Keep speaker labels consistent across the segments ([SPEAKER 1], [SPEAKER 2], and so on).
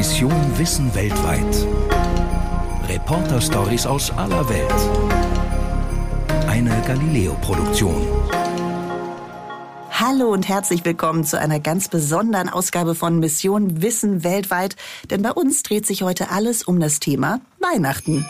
[SPEAKER 1] Mission Wissen weltweit. Reporter-Stories aus aller Welt. Eine Galileo-Produktion.
[SPEAKER 2] Hallo und herzlich willkommen zu einer ganz besonderen Ausgabe von Mission Wissen weltweit. Denn bei uns dreht sich heute alles um das Thema Weihnachten.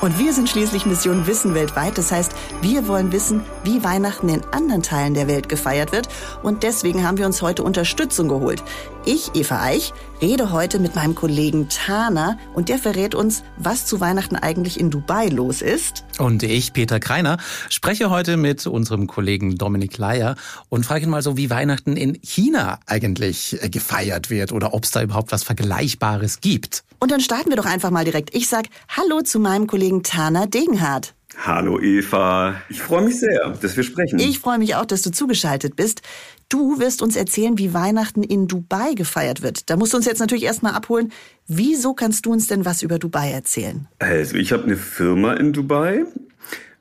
[SPEAKER 2] Und wir sind schließlich Mission Wissen weltweit. Das heißt, wir wollen wissen, wie Weihnachten in anderen Teilen der Welt gefeiert wird. Und deswegen haben wir uns heute Unterstützung geholt. Ich, Eva Eich, rede heute mit meinem Kollegen Tana und der verrät uns, was zu Weihnachten eigentlich in Dubai los ist.
[SPEAKER 3] Und ich, Peter Kreiner, spreche heute mit unserem Kollegen Dominik Leier und frage ihn mal so, wie Weihnachten in China eigentlich äh, gefeiert wird oder ob es da überhaupt was Vergleichbares gibt.
[SPEAKER 2] Und dann starten wir doch einfach mal direkt. Ich sag Hallo zu meinem Kollegen Tana Degenhardt.
[SPEAKER 4] Hallo Eva, ich freue mich sehr, dass wir sprechen.
[SPEAKER 2] Ich freue mich auch, dass du zugeschaltet bist. Du wirst uns erzählen, wie Weihnachten in Dubai gefeiert wird. Da musst du uns jetzt natürlich erstmal abholen. Wieso kannst du uns denn was über Dubai erzählen?
[SPEAKER 4] Also, ich habe eine Firma in Dubai,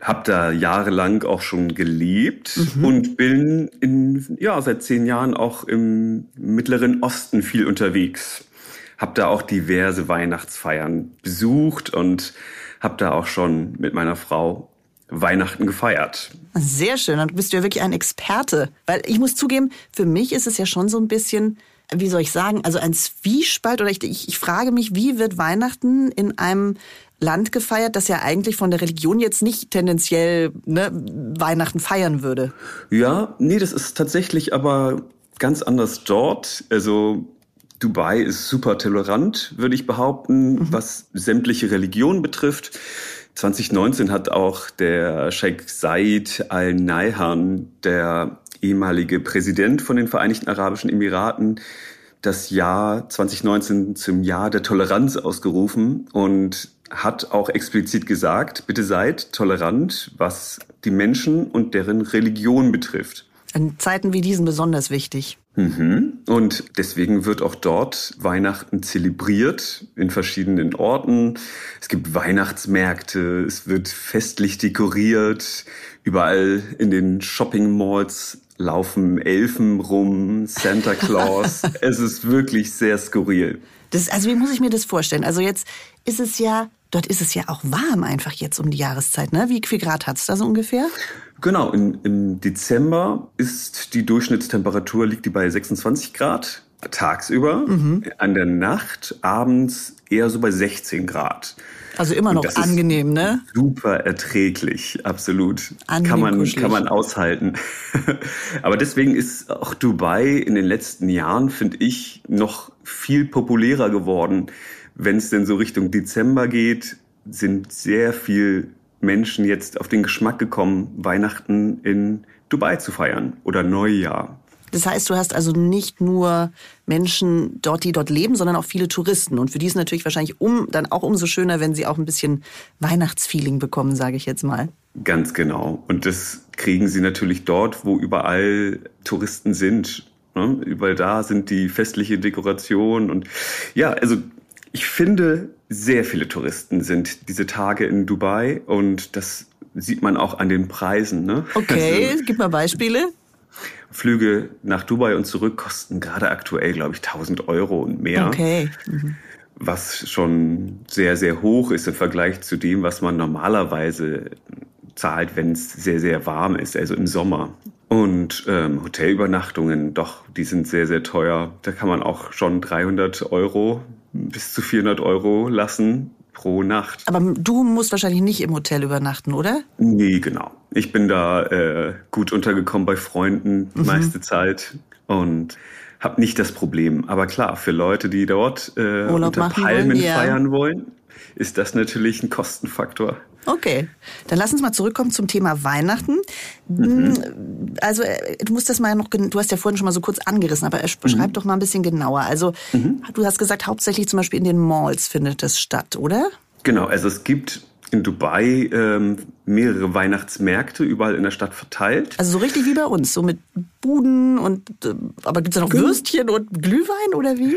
[SPEAKER 4] habe da jahrelang auch schon gelebt mhm. und bin in, ja, seit zehn Jahren auch im Mittleren Osten viel unterwegs. Hab da auch diverse Weihnachtsfeiern besucht und habe da auch schon mit meiner Frau Weihnachten gefeiert.
[SPEAKER 2] Sehr schön, dann bist du ja wirklich ein Experte. Weil ich muss zugeben, für mich ist es ja schon so ein bisschen, wie soll ich sagen, also ein Zwiespalt oder ich, ich, ich frage mich, wie wird Weihnachten in einem Land gefeiert, das ja eigentlich von der Religion jetzt nicht tendenziell ne, Weihnachten feiern würde.
[SPEAKER 4] Ja, nee, das ist tatsächlich aber ganz anders dort. Also Dubai ist super tolerant, würde ich behaupten, mhm. was sämtliche Religionen betrifft. 2019 hat auch der Sheikh Said Al Nahyan, der ehemalige Präsident von den Vereinigten Arabischen Emiraten, das Jahr 2019 zum Jahr der Toleranz ausgerufen und hat auch explizit gesagt, bitte seid tolerant, was die Menschen und deren Religion betrifft.
[SPEAKER 2] In Zeiten wie diesen besonders wichtig.
[SPEAKER 4] Mhm. Und deswegen wird auch dort Weihnachten zelebriert in verschiedenen Orten. Es gibt Weihnachtsmärkte, es wird festlich dekoriert. Überall in den Shopping Malls laufen Elfen rum, Santa Claus. es ist wirklich sehr skurril.
[SPEAKER 2] Das, also wie muss ich mir das vorstellen? Also jetzt ist es ja, dort ist es ja auch warm einfach jetzt um die Jahreszeit. Ne? Wie viel Grad hat es da so ungefähr?
[SPEAKER 4] Genau, in, im Dezember ist die Durchschnittstemperatur liegt die bei 26 Grad tagsüber. Mhm. An der Nacht abends eher so bei 16 Grad.
[SPEAKER 2] Also immer noch angenehm, ne?
[SPEAKER 4] Super erträglich, absolut. Angenehm kann man kuschelig. kann man aushalten. Aber deswegen ist auch Dubai in den letzten Jahren, finde ich, noch viel populärer geworden. Wenn es denn so Richtung Dezember geht, sind sehr viel Menschen jetzt auf den Geschmack gekommen, Weihnachten in Dubai zu feiern oder Neujahr.
[SPEAKER 2] Das heißt, du hast also nicht nur Menschen dort, die dort leben, sondern auch viele Touristen. Und für die ist natürlich wahrscheinlich um, dann auch umso schöner, wenn sie auch ein bisschen Weihnachtsfeeling bekommen, sage ich jetzt mal.
[SPEAKER 4] Ganz genau. Und das kriegen sie natürlich dort, wo überall Touristen sind. Ne? Überall da sind die festliche Dekoration und ja, also ich finde, sehr viele Touristen sind diese Tage in Dubai und das sieht man auch an den Preisen. Ne?
[SPEAKER 2] Okay, also, gib mal Beispiele.
[SPEAKER 4] Flüge nach Dubai und zurück kosten gerade aktuell, glaube ich, 1000 Euro und mehr.
[SPEAKER 2] Okay. Mhm.
[SPEAKER 4] Was schon sehr, sehr hoch ist im Vergleich zu dem, was man normalerweise zahlt, wenn es sehr, sehr warm ist, also im Sommer. Und ähm, Hotelübernachtungen, doch, die sind sehr, sehr teuer. Da kann man auch schon 300 Euro bis zu 400 Euro lassen pro Nacht.
[SPEAKER 2] Aber du musst wahrscheinlich nicht im Hotel übernachten, oder?
[SPEAKER 4] Nee, genau. Ich bin da äh, gut untergekommen bei Freunden die mhm. meiste Zeit und habe nicht das Problem. Aber klar, für Leute, die dort äh, unter Palmen wollen, ja. feiern wollen, ist das natürlich ein Kostenfaktor.
[SPEAKER 2] Okay, dann lass uns mal zurückkommen zum Thema Weihnachten. Mhm. Also äh, du musst das mal noch, du hast ja vorhin schon mal so kurz angerissen, aber beschreib mhm. doch mal ein bisschen genauer. Also mhm. du hast gesagt, hauptsächlich zum Beispiel in den Malls findet das statt, oder?
[SPEAKER 4] Genau, also es gibt in Dubai ähm, mehrere Weihnachtsmärkte überall in der Stadt verteilt.
[SPEAKER 2] Also so richtig wie bei uns, so mit Buden und äh, aber gibt's da noch Würstchen und Glühwein oder wie?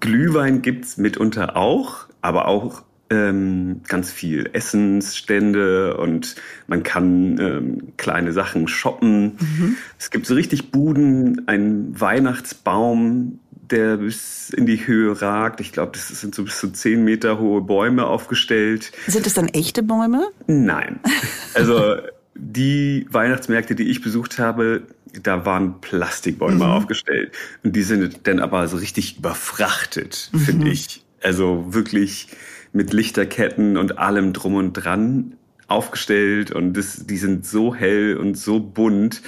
[SPEAKER 4] Glühwein gibt's mitunter auch, aber auch ähm, ganz viel Essensstände und man kann ähm, kleine Sachen shoppen. Mhm. Es gibt so richtig Buden, einen Weihnachtsbaum, der bis in die Höhe ragt. Ich glaube, das sind so bis zu zehn Meter hohe Bäume aufgestellt.
[SPEAKER 2] Sind das dann echte Bäume?
[SPEAKER 4] Nein. Also die Weihnachtsmärkte, die ich besucht habe, da waren Plastikbäume mhm. aufgestellt. Und die sind dann aber so richtig überfrachtet, mhm. finde ich. Also wirklich mit Lichterketten und allem drum und dran aufgestellt. Und das, die sind so hell und so bunt.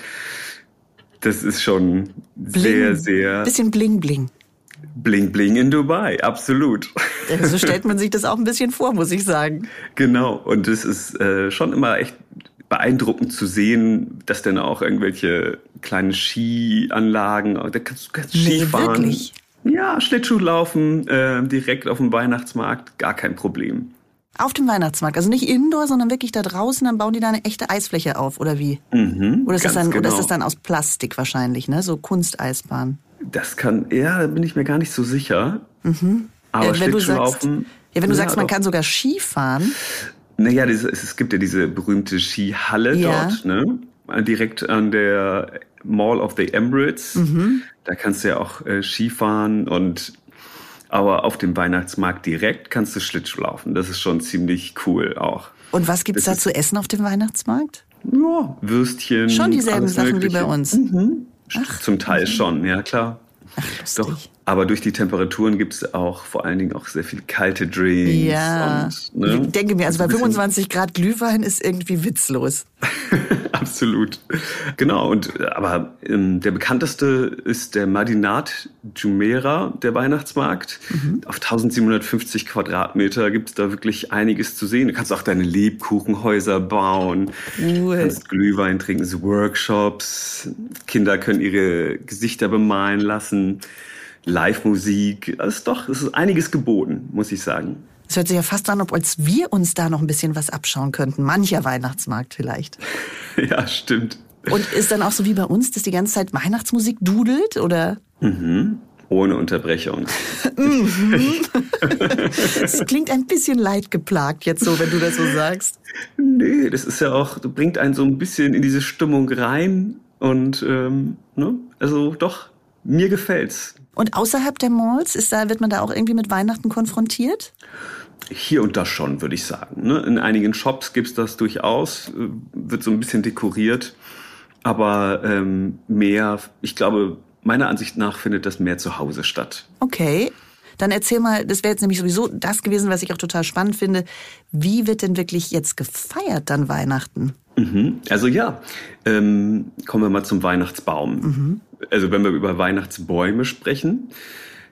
[SPEAKER 4] Das ist schon bling. sehr, sehr.
[SPEAKER 2] Bisschen bling, bling.
[SPEAKER 4] Bling Bling in Dubai, absolut.
[SPEAKER 2] So stellt man sich das auch ein bisschen vor, muss ich sagen.
[SPEAKER 4] Genau, und es ist äh, schon immer echt beeindruckend zu sehen, dass dann auch irgendwelche kleinen Skianlagen, da kannst du kannst nee, Skifahren. Wirklich? Ja, Schlittschuh laufen, äh, direkt auf dem Weihnachtsmarkt, gar kein Problem.
[SPEAKER 2] Auf dem Weihnachtsmarkt, also nicht indoor, sondern wirklich da draußen, dann bauen die da eine echte Eisfläche auf, oder wie?
[SPEAKER 4] Mhm,
[SPEAKER 2] oder, ist das dann,
[SPEAKER 4] genau.
[SPEAKER 2] oder ist das dann aus Plastik wahrscheinlich, ne? So Kunsteisbahn?
[SPEAKER 4] Das kann, ja, da bin ich mir gar nicht so sicher.
[SPEAKER 2] Mhm.
[SPEAKER 4] Aber
[SPEAKER 2] ja, wenn du
[SPEAKER 4] sagst,
[SPEAKER 2] ja, wenn du ja, sagst, man doch. kann sogar Ski fahren.
[SPEAKER 4] Naja, es gibt ja diese berühmte Skihalle ja. dort, ne? Direkt an der Mall of the Emirates.
[SPEAKER 2] Mhm.
[SPEAKER 4] Da kannst du ja auch äh, Skifahren und aber auf dem Weihnachtsmarkt direkt kannst du Schlittschuh laufen. Das ist schon ziemlich cool auch.
[SPEAKER 2] Und was gibt's das da zu essen auf dem Weihnachtsmarkt?
[SPEAKER 4] Ja, Würstchen.
[SPEAKER 2] Schon dieselben Sachen Mögliche. wie bei uns.
[SPEAKER 4] Mhm. Ach, Zum Teil mhm. schon, ja klar.
[SPEAKER 2] Ach, lustig. Doch,
[SPEAKER 4] aber durch die Temperaturen gibt es auch vor allen Dingen auch sehr viel kalte Drinks.
[SPEAKER 2] Ja.
[SPEAKER 4] Und, ne?
[SPEAKER 2] Ich denke mir, also bei 25 Grad Glühwein ist irgendwie witzlos.
[SPEAKER 4] Absolut. Genau. Und aber ähm, der bekannteste ist der Madinat Jumeirah, der Weihnachtsmarkt. Mhm. Auf 1750 Quadratmeter gibt es da wirklich einiges zu sehen. Du kannst auch deine Lebkuchenhäuser bauen.
[SPEAKER 2] Cool.
[SPEAKER 4] Du kannst Glühwein trinken, so Workshops. Kinder können ihre Gesichter bemalen lassen. Live-Musik. Es ist doch, es ist einiges geboten, muss ich sagen.
[SPEAKER 2] Es hört sich ja fast an, ob als wir uns da noch ein bisschen was abschauen könnten. Mancher Weihnachtsmarkt vielleicht.
[SPEAKER 4] ja, stimmt.
[SPEAKER 2] Und ist dann auch so wie bei uns, dass die ganze Zeit Weihnachtsmusik dudelt, oder?
[SPEAKER 4] Mhm. Ohne Unterbrechung.
[SPEAKER 2] Es klingt ein bisschen leidgeplagt jetzt so, wenn du das so sagst.
[SPEAKER 4] Nee, das ist ja auch, du bringt einen so ein bisschen in diese Stimmung rein und ähm, ne? also doch, mir gefällt's.
[SPEAKER 2] Und außerhalb der Malls, ist da, wird man da auch irgendwie mit Weihnachten konfrontiert?
[SPEAKER 4] Hier und da schon, würde ich sagen. Ne? In einigen Shops gibt's das durchaus, äh, wird so ein bisschen dekoriert. Aber ähm, mehr, ich glaube, meiner Ansicht nach findet das mehr zu Hause statt.
[SPEAKER 2] Okay. Dann erzähl mal, das wäre jetzt nämlich sowieso das gewesen, was ich auch total spannend finde. Wie wird denn wirklich jetzt gefeiert dann Weihnachten?
[SPEAKER 4] Mhm. Also ja, ähm, kommen wir mal zum Weihnachtsbaum.
[SPEAKER 2] Mhm.
[SPEAKER 4] Also wenn wir über Weihnachtsbäume sprechen,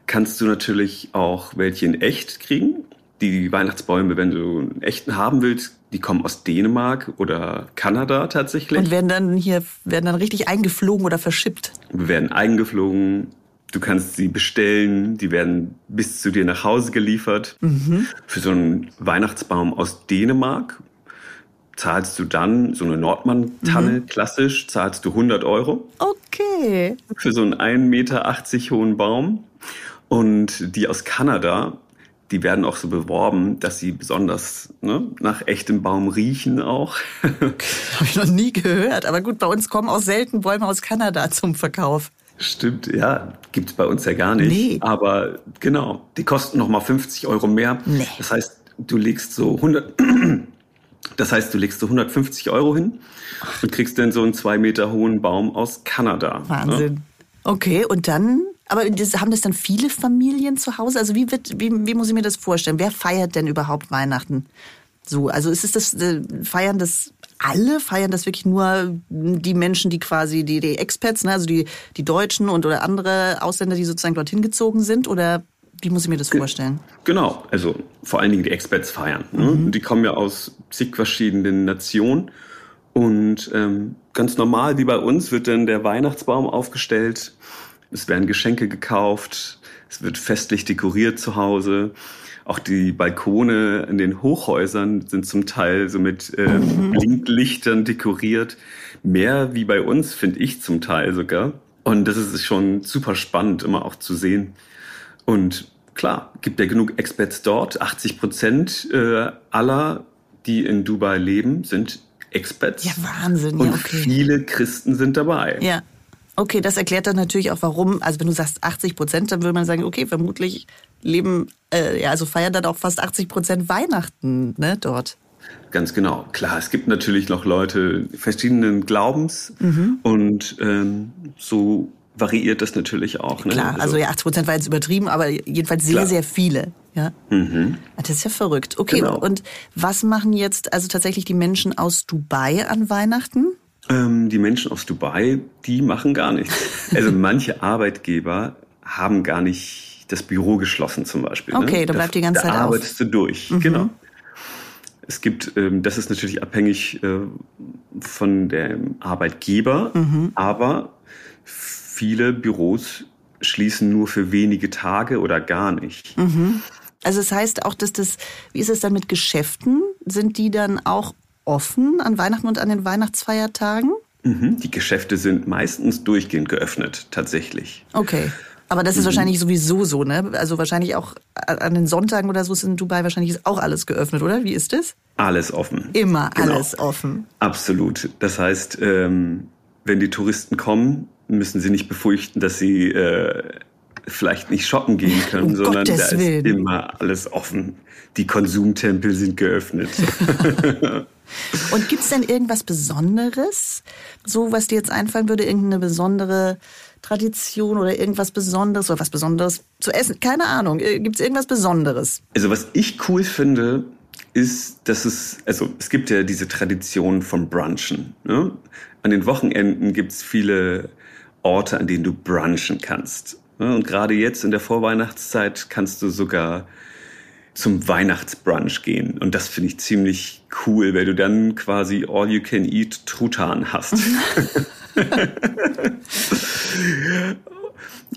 [SPEAKER 4] kannst du natürlich auch welche in echt kriegen. Die Weihnachtsbäume, wenn du einen echten haben willst, die kommen aus Dänemark oder Kanada tatsächlich.
[SPEAKER 2] Und werden dann hier, werden dann richtig eingeflogen oder verschippt?
[SPEAKER 4] Werden eingeflogen. Du kannst sie bestellen, die werden bis zu dir nach Hause geliefert.
[SPEAKER 2] Mhm.
[SPEAKER 4] Für so einen Weihnachtsbaum aus Dänemark zahlst du dann so eine Nordmann-Tanne, mhm. klassisch, zahlst du 100 Euro.
[SPEAKER 2] Okay.
[SPEAKER 4] Für so einen 1,80 Meter hohen Baum. Und die aus Kanada, die werden auch so beworben, dass sie besonders ne, nach echtem Baum riechen auch.
[SPEAKER 2] Habe ich noch nie gehört. Aber gut, bei uns kommen auch selten Bäume aus Kanada zum Verkauf.
[SPEAKER 4] Stimmt, ja, gibt's bei uns ja gar nicht.
[SPEAKER 2] Nee.
[SPEAKER 4] Aber genau, die kosten noch mal 50 Euro mehr.
[SPEAKER 2] Nee.
[SPEAKER 4] Das heißt, du legst so 100, das heißt, du legst so 150 Euro hin und kriegst dann so einen zwei Meter hohen Baum aus Kanada.
[SPEAKER 2] Ne? Wahnsinn. Ne? Okay, und dann, aber das, haben das dann viele Familien zu Hause? Also wie wird, wie, wie muss ich mir das vorstellen? Wer feiert denn überhaupt Weihnachten? So, also ist es das, äh, feiern das alle? Feiern das wirklich nur die Menschen, die quasi die, die Experts, ne? also die, die Deutschen und oder andere Ausländer, die sozusagen dorthin gezogen sind? Oder wie muss ich mir das vorstellen?
[SPEAKER 4] Genau, also vor allen Dingen die Experts feiern. Ne?
[SPEAKER 2] Mhm.
[SPEAKER 4] Die kommen ja aus zig verschiedenen Nationen. Und ähm, ganz normal wie bei uns wird dann der Weihnachtsbaum aufgestellt. Es werden Geschenke gekauft. Es wird festlich dekoriert zu Hause. Auch die Balkone in den Hochhäusern sind zum Teil so mit ähm, Blinklichtern dekoriert. Mehr wie bei uns, finde ich zum Teil sogar. Und das ist schon super spannend, immer auch zu sehen. Und klar, gibt ja genug Experts dort. 80 Prozent äh, aller, die in Dubai leben, sind Experts.
[SPEAKER 2] Ja, Wahnsinn.
[SPEAKER 4] Und
[SPEAKER 2] ja, okay.
[SPEAKER 4] viele Christen sind dabei.
[SPEAKER 2] Ja. Okay, das erklärt dann natürlich auch, warum. Also wenn du sagst 80 Prozent, dann würde man sagen, okay, vermutlich leben, äh, ja, also feiern dann auch fast 80 Prozent Weihnachten ne, dort.
[SPEAKER 4] Ganz genau. Klar, es gibt natürlich noch Leute verschiedenen Glaubens mhm. und ähm, so variiert das natürlich auch.
[SPEAKER 2] Ne? Klar, also, also ja, 80 Prozent war jetzt übertrieben, aber jedenfalls sehr, klar. sehr viele. Ja. Mhm. Ah, das ist ja verrückt. Okay, genau. und was machen jetzt also tatsächlich die Menschen aus Dubai an Weihnachten?
[SPEAKER 4] Ähm, die Menschen aus Dubai, die machen gar nichts. Also manche Arbeitgeber haben gar nicht das Büro geschlossen zum Beispiel.
[SPEAKER 2] Ne? Okay, ne? da bleibt die ganze
[SPEAKER 4] da
[SPEAKER 2] Zeit
[SPEAKER 4] auf. arbeitest du durch, mhm. genau. Es gibt, ähm, das ist natürlich abhängig äh, von dem Arbeitgeber, mhm. aber viele Büros schließen nur für wenige Tage oder gar nicht.
[SPEAKER 2] Mhm. Also das heißt auch, dass das, wie ist es dann mit Geschäften? Sind die dann auch offen an Weihnachten und an den Weihnachtsfeiertagen?
[SPEAKER 4] Mhm. Die Geschäfte sind meistens durchgehend geöffnet, tatsächlich.
[SPEAKER 2] Okay. Aber das ist mhm. wahrscheinlich sowieso so, ne? Also wahrscheinlich auch an den Sonntagen oder so ist in Dubai wahrscheinlich auch alles geöffnet, oder? Wie ist das?
[SPEAKER 4] Alles offen.
[SPEAKER 2] Immer genau. alles offen.
[SPEAKER 4] Absolut. Das heißt, ähm, wenn die Touristen kommen, müssen sie nicht befürchten, dass sie äh, vielleicht nicht shoppen gehen können, um sondern Gottes da ist immer alles offen. Die Konsumtempel sind geöffnet.
[SPEAKER 2] Und gibt's denn irgendwas Besonderes? So, was dir jetzt einfallen würde, irgendeine besondere Tradition oder irgendwas Besonderes oder was Besonderes zu essen? Keine Ahnung. Äh, gibt's irgendwas Besonderes?
[SPEAKER 4] Also, was ich cool finde, ist, dass es, also es gibt ja diese Tradition vom Brunchen. Ne? An den Wochenenden gibt's viele Orte, an denen du brunchen kannst. Und gerade jetzt in der Vorweihnachtszeit kannst du sogar zum Weihnachtsbrunch gehen. Und das finde ich ziemlich cool, weil du dann quasi all you can eat Truthahn hast.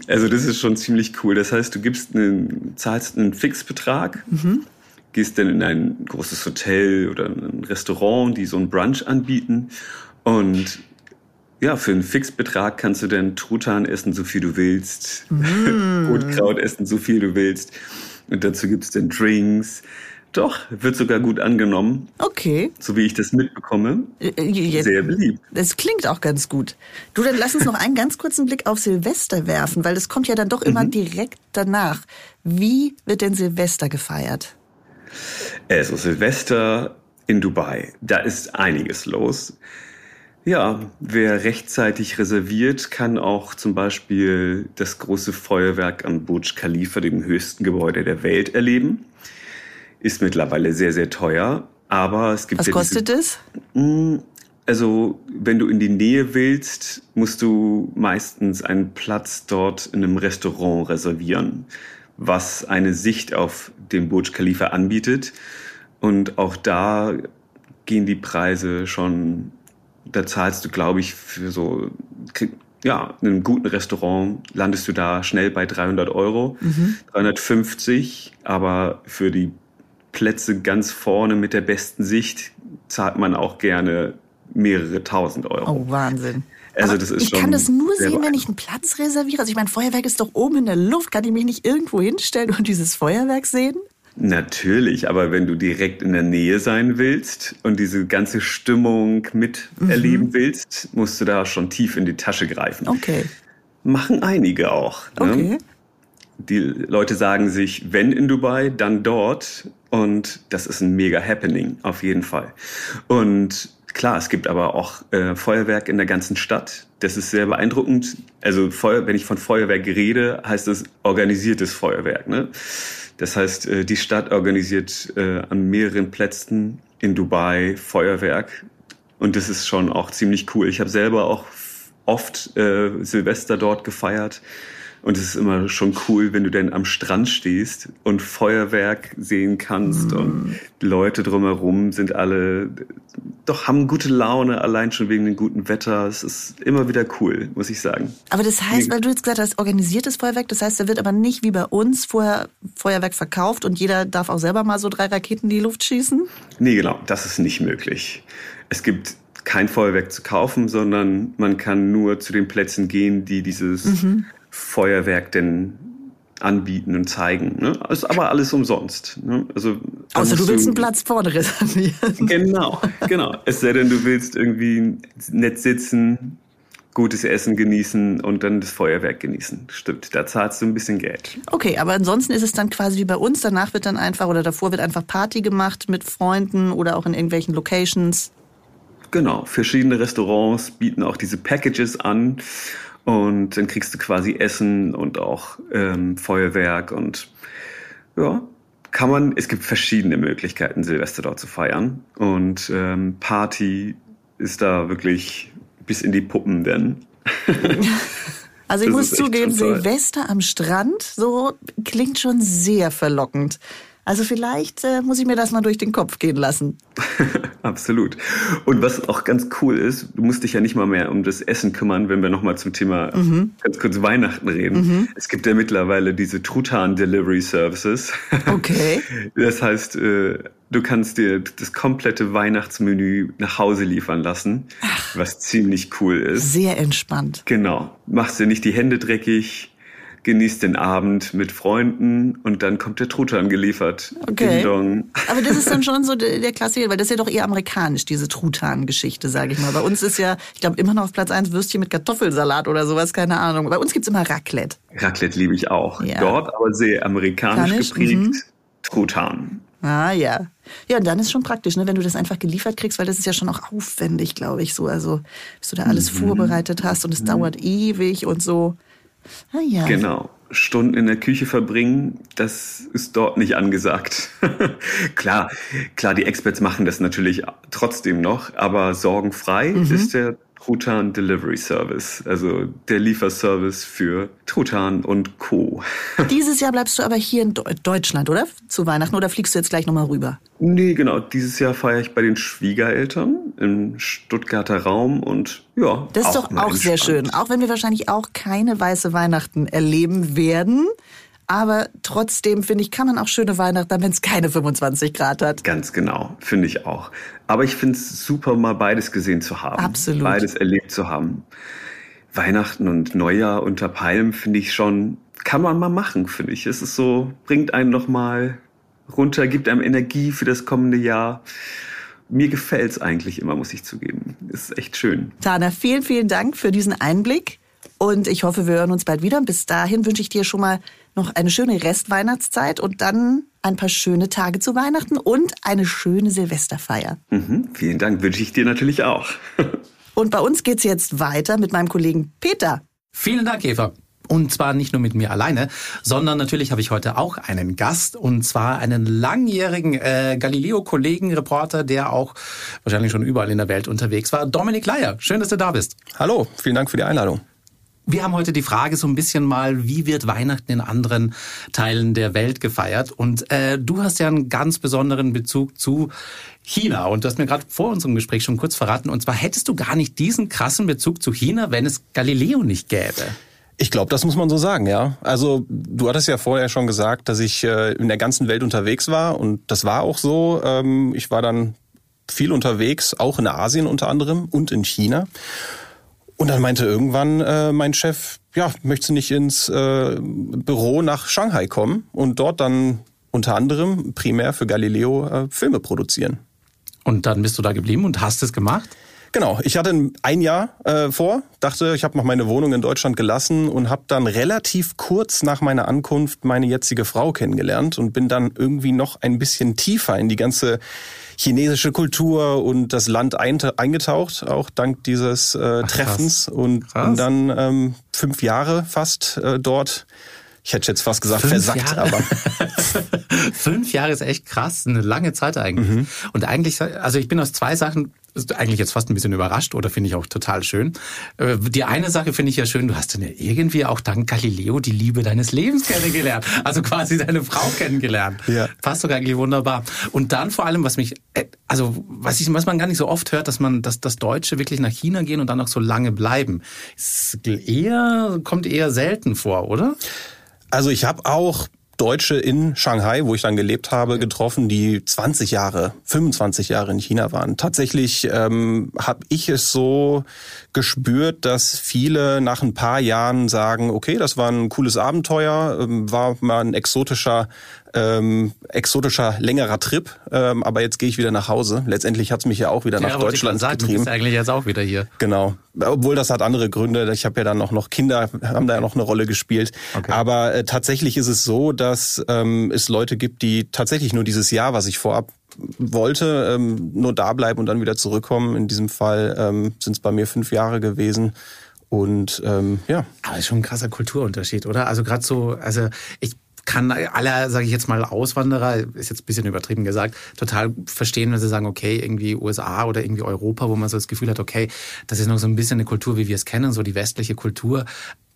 [SPEAKER 4] also das ist schon ziemlich cool. Das heißt, du gibst einen, zahlst einen Fixbetrag, mhm. gehst dann in ein großes Hotel oder ein Restaurant, die so einen Brunch anbieten und ja, für einen Fixbetrag kannst du dann Truthahn essen, so viel du willst, mm. Brotkraut essen, so viel du willst. Und dazu gibt's dann Drinks. Doch, wird sogar gut angenommen.
[SPEAKER 2] Okay.
[SPEAKER 4] So wie ich das mitbekomme. Äh, jetzt, Sehr beliebt.
[SPEAKER 2] Das klingt auch ganz gut. Du, dann lass uns noch einen ganz kurzen Blick auf Silvester werfen, weil das kommt ja dann doch immer mhm. direkt danach. Wie wird denn Silvester gefeiert?
[SPEAKER 4] Also Silvester in Dubai, da ist einiges los. Ja, wer rechtzeitig reserviert, kann auch zum Beispiel das große Feuerwerk am Burj Khalifa, dem höchsten Gebäude der Welt, erleben. Ist mittlerweile sehr, sehr teuer, aber es gibt
[SPEAKER 2] Was
[SPEAKER 4] ja
[SPEAKER 2] kostet es?
[SPEAKER 4] Hm, also, wenn du in die Nähe willst, musst du meistens einen Platz dort in einem Restaurant reservieren, was eine Sicht auf den Burj Khalifa anbietet. Und auch da gehen die Preise schon da zahlst du, glaube ich, für so, ja, in einem guten Restaurant landest du da schnell bei 300 Euro, mhm. 350, aber für die Plätze ganz vorne mit der besten Sicht zahlt man auch gerne mehrere tausend Euro.
[SPEAKER 2] Oh, Wahnsinn.
[SPEAKER 4] Also das ist
[SPEAKER 2] ich kann das nur sehen, wenn ich einen Platz reserviere. Also ich meine, Feuerwerk ist doch oben in der Luft. Kann ich mich nicht irgendwo hinstellen und dieses Feuerwerk sehen?
[SPEAKER 4] Natürlich, aber wenn du direkt in der Nähe sein willst und diese ganze Stimmung miterleben mhm. willst, musst du da schon tief in die Tasche greifen.
[SPEAKER 2] Okay.
[SPEAKER 4] Machen einige auch.
[SPEAKER 2] Ne? Okay.
[SPEAKER 4] Die Leute sagen sich, wenn in Dubai, dann dort. Und das ist ein mega Happening, auf jeden Fall. Und klar, es gibt aber auch äh, Feuerwerk in der ganzen Stadt. Das ist sehr beeindruckend. Also Feuer, wenn ich von Feuerwerk rede, heißt es organisiertes Feuerwerk. Ne? Das heißt, äh, die Stadt organisiert äh, an mehreren Plätzen in Dubai Feuerwerk. Und das ist schon auch ziemlich cool. Ich habe selber auch oft äh, Silvester dort gefeiert. Und es ist immer schon cool, wenn du denn am Strand stehst und Feuerwerk sehen kannst mm. und die Leute drumherum sind alle, doch haben gute Laune, allein schon wegen dem guten Wetter. Es ist immer wieder cool, muss ich sagen.
[SPEAKER 2] Aber das heißt, weil du jetzt gesagt hast, organisiertes Feuerwerk, das heißt, da wird aber nicht wie bei uns vorher Feuerwerk verkauft und jeder darf auch selber mal so drei Raketen in die Luft schießen?
[SPEAKER 4] Nee, genau, das ist nicht möglich. Es gibt kein Feuerwerk zu kaufen, sondern man kann nur zu den Plätzen gehen, die dieses mhm. Feuerwerk denn anbieten und zeigen. Ne? Ist aber alles umsonst. Ne?
[SPEAKER 2] Also, Außer du willst du, einen Platz vorne reservieren.
[SPEAKER 4] Genau, genau. Es sei denn, du willst irgendwie nett sitzen, gutes Essen genießen und dann das Feuerwerk genießen. Stimmt, da zahlst du ein bisschen Geld.
[SPEAKER 2] Okay, aber ansonsten ist es dann quasi wie bei uns. Danach wird dann einfach oder davor wird einfach Party gemacht mit Freunden oder auch in irgendwelchen Locations.
[SPEAKER 4] Genau, verschiedene Restaurants bieten auch diese Packages an und dann kriegst du quasi Essen und auch ähm, Feuerwerk und ja, kann man, es gibt verschiedene Möglichkeiten, Silvester dort zu feiern. Und ähm, Party ist da wirklich bis in die Puppen denn.
[SPEAKER 2] Also ich muss zugeben, Silvester am Strand, so klingt schon sehr verlockend. Also vielleicht äh, muss ich mir das mal durch den Kopf gehen lassen.
[SPEAKER 4] Absolut. Und was auch ganz cool ist, du musst dich ja nicht mal mehr um das Essen kümmern, wenn wir nochmal zum Thema mhm. ganz kurz Weihnachten reden. Mhm. Es gibt ja mittlerweile diese Truthahn Delivery Services.
[SPEAKER 2] Okay.
[SPEAKER 4] Das heißt, äh, du kannst dir das komplette Weihnachtsmenü nach Hause liefern lassen, Ach, was ziemlich cool ist.
[SPEAKER 2] Sehr entspannt.
[SPEAKER 4] Genau. Machst dir nicht die Hände dreckig, genießt den Abend mit Freunden und dann kommt der Truthahn geliefert.
[SPEAKER 2] Okay. Aber das ist dann schon so der Klassiker, weil das ist ja doch eher amerikanisch, diese Truthahn-Geschichte, sage ich mal. Bei uns ist ja, ich glaube, immer noch auf Platz eins Würstchen mit Kartoffelsalat oder sowas, keine Ahnung. Bei uns gibt's immer Raclette.
[SPEAKER 4] Raclette liebe ich auch. Ja. Dort aber sehr amerikanisch Kanisch, geprägt. Mhm. Truthahn.
[SPEAKER 2] Ah ja. Ja, und dann ist schon praktisch, ne, wenn du das einfach geliefert kriegst, weil das ist ja schon auch aufwendig, glaube ich, so. Also, bis du da alles mhm. vorbereitet hast und es mhm. dauert ewig und so.
[SPEAKER 4] Ah, ja. Genau. Stunden in der Küche verbringen, das ist dort nicht angesagt. klar, klar, die Experts machen das natürlich trotzdem noch, aber sorgenfrei mhm. ist der Truthahn Delivery Service, also der Lieferservice für Truthahn und Co.
[SPEAKER 2] Dieses Jahr bleibst du aber hier in Deutschland, oder? Zu Weihnachten oder fliegst du jetzt gleich nochmal rüber?
[SPEAKER 4] Nee, genau. Dieses Jahr feiere ich bei den Schwiegereltern im Stuttgarter Raum und ja.
[SPEAKER 2] Das ist doch auch sehr schön. Auch wenn wir wahrscheinlich auch keine weiße Weihnachten erleben werden. Aber trotzdem, finde ich, kann man auch schöne Weihnachten, wenn es keine 25 Grad hat.
[SPEAKER 4] Ganz genau, finde ich auch. Aber ich finde es super, mal beides gesehen zu haben.
[SPEAKER 2] Absolut.
[SPEAKER 4] Beides erlebt zu haben. Weihnachten und Neujahr unter Palmen finde ich schon, kann man mal machen, finde ich. Es ist so, bringt einen noch mal runter, gibt einem Energie für das kommende Jahr. Mir gefällt es eigentlich immer, muss ich zugeben. Ist echt schön.
[SPEAKER 2] Tana, vielen, vielen Dank für diesen Einblick. Und ich hoffe, wir hören uns bald wieder. Und bis dahin wünsche ich dir schon mal noch eine schöne Restweihnachtszeit und dann ein paar schöne Tage zu Weihnachten und eine schöne Silvesterfeier.
[SPEAKER 4] Mhm, vielen Dank, wünsche ich dir natürlich auch.
[SPEAKER 2] und bei uns geht's jetzt weiter mit meinem Kollegen Peter.
[SPEAKER 3] Vielen Dank, Eva. Und zwar nicht nur mit mir alleine, sondern natürlich habe ich heute auch einen Gast und zwar einen langjährigen äh, Galileo-Kollegen, Reporter, der auch wahrscheinlich schon überall in der Welt unterwegs war. Dominik Leier, schön, dass du da bist.
[SPEAKER 5] Hallo, vielen Dank für die Einladung.
[SPEAKER 3] Wir haben heute die Frage so ein bisschen mal, wie wird Weihnachten in anderen Teilen der Welt gefeiert? Und äh, du hast ja einen ganz besonderen Bezug zu China. Und du hast mir gerade vor unserem Gespräch schon kurz verraten. Und zwar hättest du gar nicht diesen krassen Bezug zu China, wenn es Galileo nicht gäbe.
[SPEAKER 5] Ich glaube, das muss man so sagen, ja. Also du hattest ja vorher schon gesagt, dass ich äh, in der ganzen Welt unterwegs war und das war auch so. Ähm, ich war dann viel unterwegs, auch in Asien unter anderem und in China. Und dann meinte irgendwann äh, mein Chef, ja, möchtest du nicht ins äh, Büro nach Shanghai kommen und dort dann unter anderem primär für Galileo äh, Filme produzieren.
[SPEAKER 3] Und dann bist du da geblieben und hast es gemacht?
[SPEAKER 5] Genau, ich hatte ein Jahr äh, vor, dachte, ich habe noch meine Wohnung in Deutschland gelassen und habe dann relativ kurz nach meiner Ankunft meine jetzige Frau kennengelernt und bin dann irgendwie noch ein bisschen tiefer in die ganze chinesische Kultur und das Land eingetaucht, auch dank dieses äh, Treffens und bin dann ähm, fünf Jahre fast äh, dort ich hätte jetzt fast gesagt Fünf versackt, Jahre? aber.
[SPEAKER 3] Fünf Jahre ist echt krass, eine lange Zeit eigentlich. Mhm. Und eigentlich, also ich bin aus zwei Sachen ist eigentlich jetzt fast ein bisschen überrascht oder finde ich auch total schön. Äh, die eine Sache finde ich ja schön, du hast dann ja irgendwie auch dank Galileo die Liebe deines Lebens kennengelernt. Also quasi deine Frau kennengelernt. Ja. Passt doch eigentlich wunderbar. Und dann vor allem, was mich, äh, also was, ich, was man gar nicht so oft hört, dass man, dass, dass Deutsche wirklich nach China gehen und dann auch so lange bleiben. Ist eher, kommt eher selten vor, oder?
[SPEAKER 5] Also ich habe auch Deutsche in Shanghai, wo ich dann gelebt habe, getroffen, die 20 Jahre, 25 Jahre in China waren. Tatsächlich ähm, habe ich es so gespürt, dass viele nach ein paar Jahren sagen, okay, das war ein cooles Abenteuer, ähm, war mal ein exotischer ähm, exotischer, längerer Trip, ähm, aber jetzt gehe ich wieder nach Hause. Letztendlich hat es mich ja auch wieder nach ja, Deutschland sagen, getrieben. Du
[SPEAKER 3] bist eigentlich jetzt auch wieder hier.
[SPEAKER 5] Genau. Obwohl das hat andere Gründe. Ich habe ja dann auch noch Kinder, haben da ja noch eine Rolle gespielt. Okay. Aber äh, tatsächlich ist es so, dass ähm, es Leute gibt, die tatsächlich nur dieses Jahr, was ich vorab wollte, ähm, nur da bleiben und dann wieder zurückkommen. In diesem Fall ähm, sind es bei mir fünf Jahre gewesen. Und ähm, ja.
[SPEAKER 3] Aber ist schon ein krasser Kulturunterschied, oder? Also gerade so, also ich kann aller, sage ich jetzt mal, Auswanderer, ist jetzt ein bisschen übertrieben gesagt, total verstehen, wenn sie sagen, okay, irgendwie USA oder irgendwie Europa, wo man so das Gefühl hat, okay, das ist noch so ein bisschen eine Kultur, wie wir es kennen, so die westliche Kultur.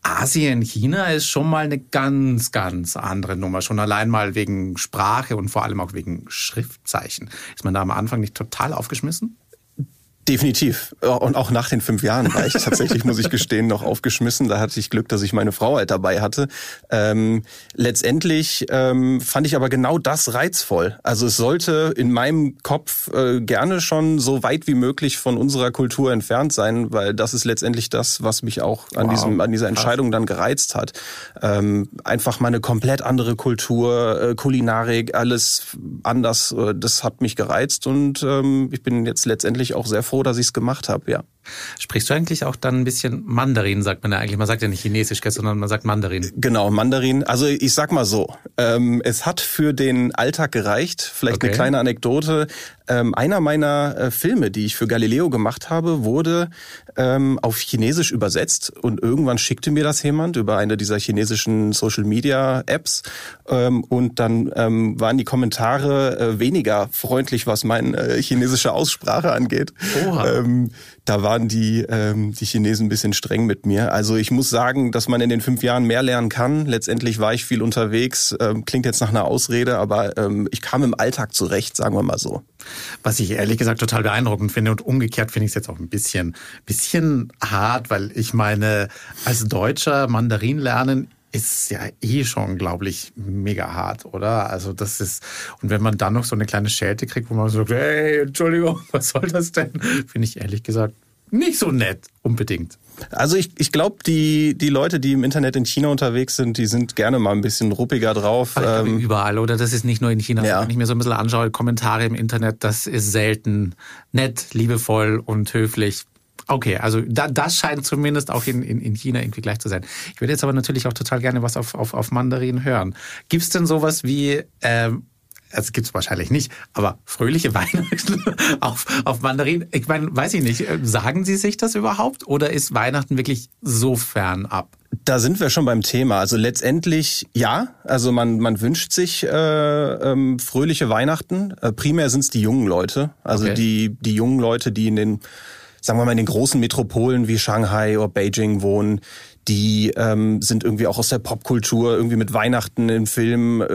[SPEAKER 3] Asien, China ist schon mal eine ganz, ganz andere Nummer. Schon allein mal wegen Sprache und vor allem auch wegen Schriftzeichen. Ist man da am Anfang nicht total aufgeschmissen?
[SPEAKER 5] Definitiv. Und auch nach den fünf Jahren war ich tatsächlich, muss ich gestehen, noch aufgeschmissen. Da hatte ich Glück, dass ich meine Frau halt dabei hatte. Ähm, letztendlich ähm, fand ich aber genau das reizvoll. Also es sollte in meinem Kopf äh, gerne schon so weit wie möglich von unserer Kultur entfernt sein, weil das ist letztendlich das, was mich auch an, wow. diesem, an dieser Entscheidung dann gereizt hat. Ähm, einfach mal eine komplett andere Kultur, äh, Kulinarik, alles anders. Äh, das hat mich gereizt und ähm, ich bin jetzt letztendlich auch sehr froh, dass ich es gemacht habe, ja.
[SPEAKER 3] Sprichst du eigentlich auch dann ein bisschen Mandarin, sagt man ja eigentlich. Man sagt ja nicht Chinesisch, sondern man sagt Mandarin.
[SPEAKER 5] Genau, Mandarin. Also ich sag mal so, ähm, es hat für den Alltag gereicht. Vielleicht okay. eine kleine Anekdote. Ähm, einer meiner äh, Filme, die ich für Galileo gemacht habe, wurde ähm, auf Chinesisch übersetzt und irgendwann schickte mir das jemand über eine dieser chinesischen Social Media Apps ähm, und dann ähm, waren die Kommentare äh, weniger freundlich, was meine äh, chinesische Aussprache angeht. Oha. Da waren die, ähm, die Chinesen ein bisschen streng mit mir. Also ich muss sagen, dass man in den fünf Jahren mehr lernen kann. Letztendlich war ich viel unterwegs. Ähm, klingt jetzt nach einer Ausrede, aber ähm, ich kam im Alltag zurecht, sagen wir mal so.
[SPEAKER 3] Was ich ehrlich gesagt total beeindruckend finde und umgekehrt finde ich es jetzt auch ein bisschen, bisschen hart, weil ich meine, als Deutscher Mandarin lernen ist ja eh schon, glaube ich, mega hart, oder? Also das ist, und wenn man dann noch so eine kleine Schelte kriegt, wo man so sagt, hey, Entschuldigung, was soll das denn? Finde ich ehrlich gesagt nicht so nett, unbedingt.
[SPEAKER 5] Also ich, ich glaube, die, die Leute, die im Internet in China unterwegs sind, die sind gerne mal ein bisschen ruppiger drauf.
[SPEAKER 3] Ach, ähm, überall, oder? Das ist nicht nur in China. Ja. Wenn ich mir so ein bisschen anschaue, Kommentare im Internet, das ist selten nett, liebevoll und höflich. Okay, also da, das scheint zumindest auch in, in, in China irgendwie gleich zu sein. Ich würde jetzt aber natürlich auch total gerne was auf, auf, auf Mandarin hören. Gibt's denn sowas wie, ähm, also gibt's wahrscheinlich nicht, aber fröhliche Weihnachten auf, auf Mandarin? Ich meine, weiß ich nicht, sagen Sie sich das überhaupt oder ist Weihnachten wirklich so fern ab?
[SPEAKER 5] Da sind wir schon beim Thema. Also letztendlich ja. Also man, man wünscht sich äh, ähm, fröhliche Weihnachten. Äh, primär sind es die jungen Leute. Also okay. die, die jungen Leute, die in den sagen wir mal, in den großen Metropolen wie Shanghai oder Beijing wohnen, die ähm, sind irgendwie auch aus der Popkultur irgendwie mit Weihnachten im Film äh,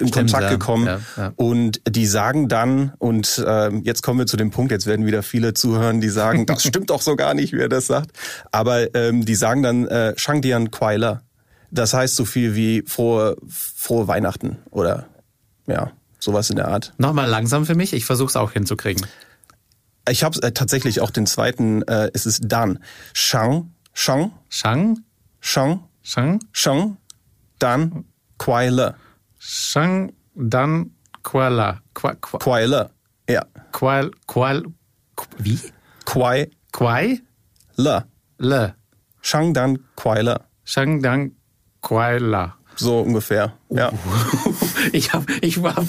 [SPEAKER 5] in Kontakt ja. gekommen ja, ja. und die sagen dann und äh, jetzt kommen wir zu dem Punkt, jetzt werden wieder viele zuhören, die sagen, das stimmt doch so gar nicht, wie er das sagt, aber ähm, die sagen dann äh, Shangdian Quailer. Das heißt so viel wie frohe frohe Weihnachten oder ja, sowas in der Art.
[SPEAKER 3] Nochmal langsam für mich, ich versuche es auch hinzukriegen.
[SPEAKER 5] Ich habe äh, tatsächlich auch den zweiten, äh, es ist Dan. Shang, Shang.
[SPEAKER 3] Shang?
[SPEAKER 5] Shang.
[SPEAKER 3] Shang.
[SPEAKER 5] Shang. Dan. Quai Le.
[SPEAKER 3] Shang, Dan, Quai Le.
[SPEAKER 5] Quai Le. Ja.
[SPEAKER 3] Quai, Quai, wie?
[SPEAKER 5] Quai.
[SPEAKER 3] Quai?
[SPEAKER 5] Le.
[SPEAKER 3] Le.
[SPEAKER 5] Shang, Dan, Quai Le.
[SPEAKER 3] Shang, Dan, Quai Le.
[SPEAKER 5] So ungefähr, ja.
[SPEAKER 3] ich hab, ich war,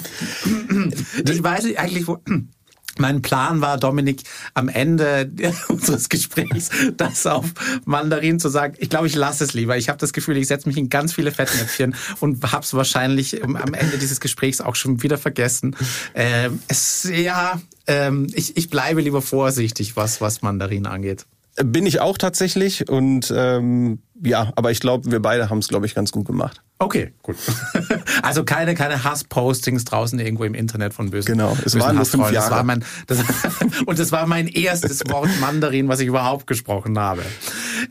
[SPEAKER 3] ich weiß nicht eigentlich, wo, mein Plan war, Dominik, am Ende unseres Gesprächs das auf Mandarin zu sagen. Ich glaube, ich lasse es lieber. Ich habe das Gefühl, ich setze mich in ganz viele Fettnäpfchen und habe es wahrscheinlich am Ende dieses Gesprächs auch schon wieder vergessen. Ähm, es, ja, ähm, ich, ich bleibe lieber vorsichtig, was, was Mandarin angeht.
[SPEAKER 5] Bin ich auch tatsächlich und ähm, ja, aber ich glaube, wir beide haben es, glaube ich, ganz gut gemacht.
[SPEAKER 3] Okay, gut. Also keine, keine Hasspostings draußen irgendwo im Internet von bösen
[SPEAKER 5] Genau, es waren nur fünf Jahre.
[SPEAKER 3] Das war mein, das, und das war mein erstes Wort Mandarin, was ich überhaupt gesprochen habe.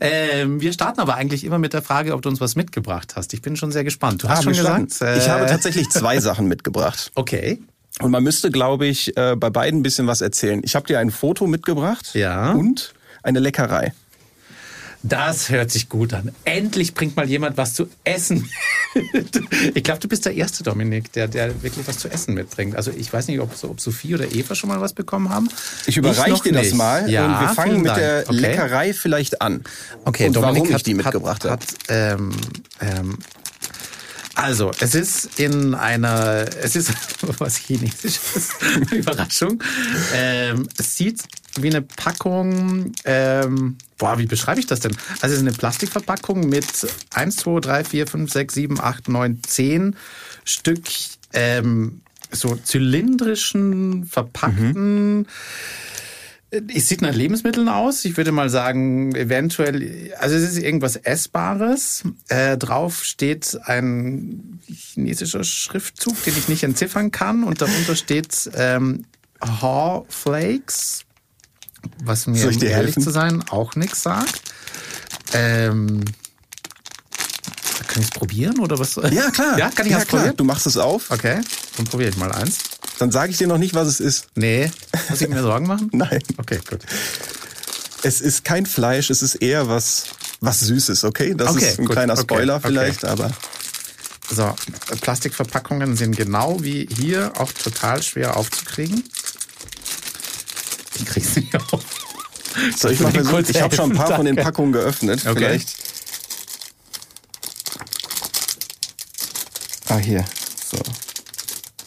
[SPEAKER 3] Ähm, wir starten aber eigentlich immer mit der Frage, ob du uns was mitgebracht hast. Ich bin schon sehr gespannt. Du hast ah, schon gesagt...
[SPEAKER 5] Äh, ich habe tatsächlich zwei Sachen mitgebracht.
[SPEAKER 3] Okay.
[SPEAKER 5] Und man müsste, glaube ich, äh, bei beiden ein bisschen was erzählen. Ich habe dir ein Foto mitgebracht.
[SPEAKER 3] Ja.
[SPEAKER 5] Und eine Leckerei.
[SPEAKER 3] Das hört sich gut an. Endlich bringt mal jemand was zu essen. ich glaube, du bist der Erste, Dominik, der, der wirklich was zu essen mitbringt. Also ich weiß nicht, ob, ob Sophie oder Eva schon mal was bekommen haben.
[SPEAKER 5] Ich überreiche dir das
[SPEAKER 3] nicht.
[SPEAKER 5] mal
[SPEAKER 3] Ja,
[SPEAKER 5] und wir fangen mit der
[SPEAKER 3] Okay.
[SPEAKER 5] Leckerei vielleicht an.
[SPEAKER 3] Okay,
[SPEAKER 5] und
[SPEAKER 3] Dominik
[SPEAKER 5] warum ich
[SPEAKER 3] hat,
[SPEAKER 5] die mitgebracht
[SPEAKER 3] hat, hat ähm, ähm, also, es ist in einer, es ist was Chinesisches, Überraschung. Ähm, es sieht wie eine Packung, ähm, boah, wie beschreibe ich das denn? Also, es ist eine Plastikverpackung mit 1, 2, 3, 4, 5, 6, 7, 8, 9, 10 Stück ähm, so zylindrischen, verpackten es sieht nach Lebensmitteln aus. Ich würde mal sagen, eventuell, also es ist irgendwas Essbares. Äh, drauf steht ein chinesischer Schriftzug, den ich nicht entziffern kann. Und darunter steht ähm, Haw Flakes, was mir, um ehrlich
[SPEAKER 5] helfen?
[SPEAKER 3] zu sein, auch nichts sagt. Ähm, kann ich es probieren oder was?
[SPEAKER 5] Ja, klar.
[SPEAKER 3] Ja, kann ich
[SPEAKER 5] ja,
[SPEAKER 3] das
[SPEAKER 5] klar.
[SPEAKER 3] probieren?
[SPEAKER 5] Du machst es auf.
[SPEAKER 3] Okay, dann probiere ich mal eins.
[SPEAKER 5] Dann sage ich dir noch nicht, was es ist.
[SPEAKER 3] Nee, muss ich mir Sorgen machen?
[SPEAKER 5] Nein.
[SPEAKER 3] Okay, gut.
[SPEAKER 5] Es ist kein Fleisch, es ist eher was, was Süßes, okay? Das
[SPEAKER 3] Okay,
[SPEAKER 5] ist ein
[SPEAKER 3] gut,
[SPEAKER 5] kleiner
[SPEAKER 3] okay,
[SPEAKER 5] Spoiler
[SPEAKER 3] okay.
[SPEAKER 5] vielleicht, aber
[SPEAKER 3] So, Plastikverpackungen sind genau wie hier auch total schwer aufzukriegen. Ich krieg's nicht auf.
[SPEAKER 5] soll ich mal versuchen? Ich habe schon ein paar
[SPEAKER 3] helfen,
[SPEAKER 5] von den
[SPEAKER 3] danke.
[SPEAKER 5] Packungen geöffnet.
[SPEAKER 3] Okay.
[SPEAKER 5] Vielleicht. Ah, hier. So.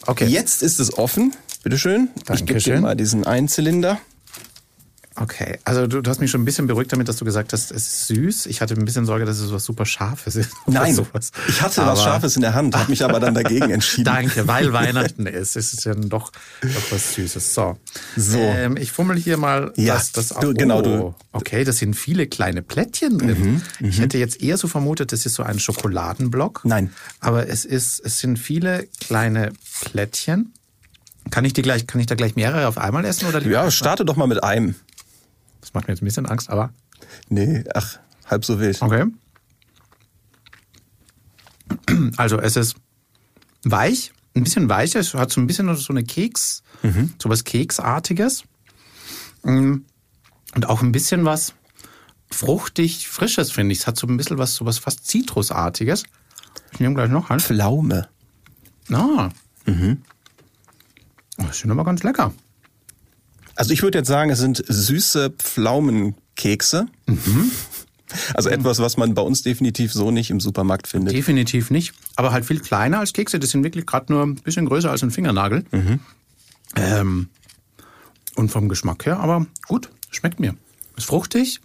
[SPEAKER 3] Okay.
[SPEAKER 5] Jetzt ist es offen. Bitteschön. Ich gebe dir
[SPEAKER 3] Dankeschön.
[SPEAKER 5] mal diesen Einzylinder.
[SPEAKER 3] Okay, also du, du hast mich schon ein bisschen beruhigt damit, dass du gesagt hast, es ist süß. Ich hatte ein bisschen Sorge, dass es was super Scharfes ist.
[SPEAKER 5] Nein, ich hatte was
[SPEAKER 3] Aber-
[SPEAKER 5] Scharfes in der Hand, habe mich aber dann dagegen entschieden.
[SPEAKER 3] Danke, weil Weihnachten ist. Es ist ja doch, doch was Süßes. So.
[SPEAKER 5] So.
[SPEAKER 3] Ähm, ich fummel hier mal
[SPEAKER 5] Ja,
[SPEAKER 3] das, das
[SPEAKER 5] du- genau, du-
[SPEAKER 3] okay, das sind viele kleine Plättchen drin. ich hätte jetzt eher so vermutet, das ist so ein Schokoladenblock.
[SPEAKER 5] Nein.
[SPEAKER 3] Aber es ist, es sind viele kleine Plättchen. Kann ich die gleich, kann ich da gleich mehrere auf einmal essen oder?
[SPEAKER 5] Ja, starte doch mal mit einem.
[SPEAKER 3] Das macht mir jetzt ein bisschen Angst, aber
[SPEAKER 5] Nee, ach, halb so wild.
[SPEAKER 3] Okay. Also es ist weich, ein bisschen weicher, es hat so ein bisschen so eine Keks, so was Keksartiges. Mm, Und auch ein bisschen was fruchtig Frisches, finde ich. Es hat so ein bisschen was, so was fast Zitrusartiges. Ich nehme gleich noch einen.
[SPEAKER 5] Pflaume.
[SPEAKER 3] Ah. Oh, das sind aber ganz lecker.
[SPEAKER 5] Also ich würde jetzt sagen, es sind süße Pflaumenkekse. Also etwas, was man bei uns definitiv so nicht im Supermarkt findet.
[SPEAKER 3] Definitiv nicht. Aber halt viel kleiner als Kekse. Die sind wirklich gerade nur ein bisschen größer als ein Fingernagel. Ähm, und vom Geschmack her, aber gut, schmeckt mir. Ist fruchtig.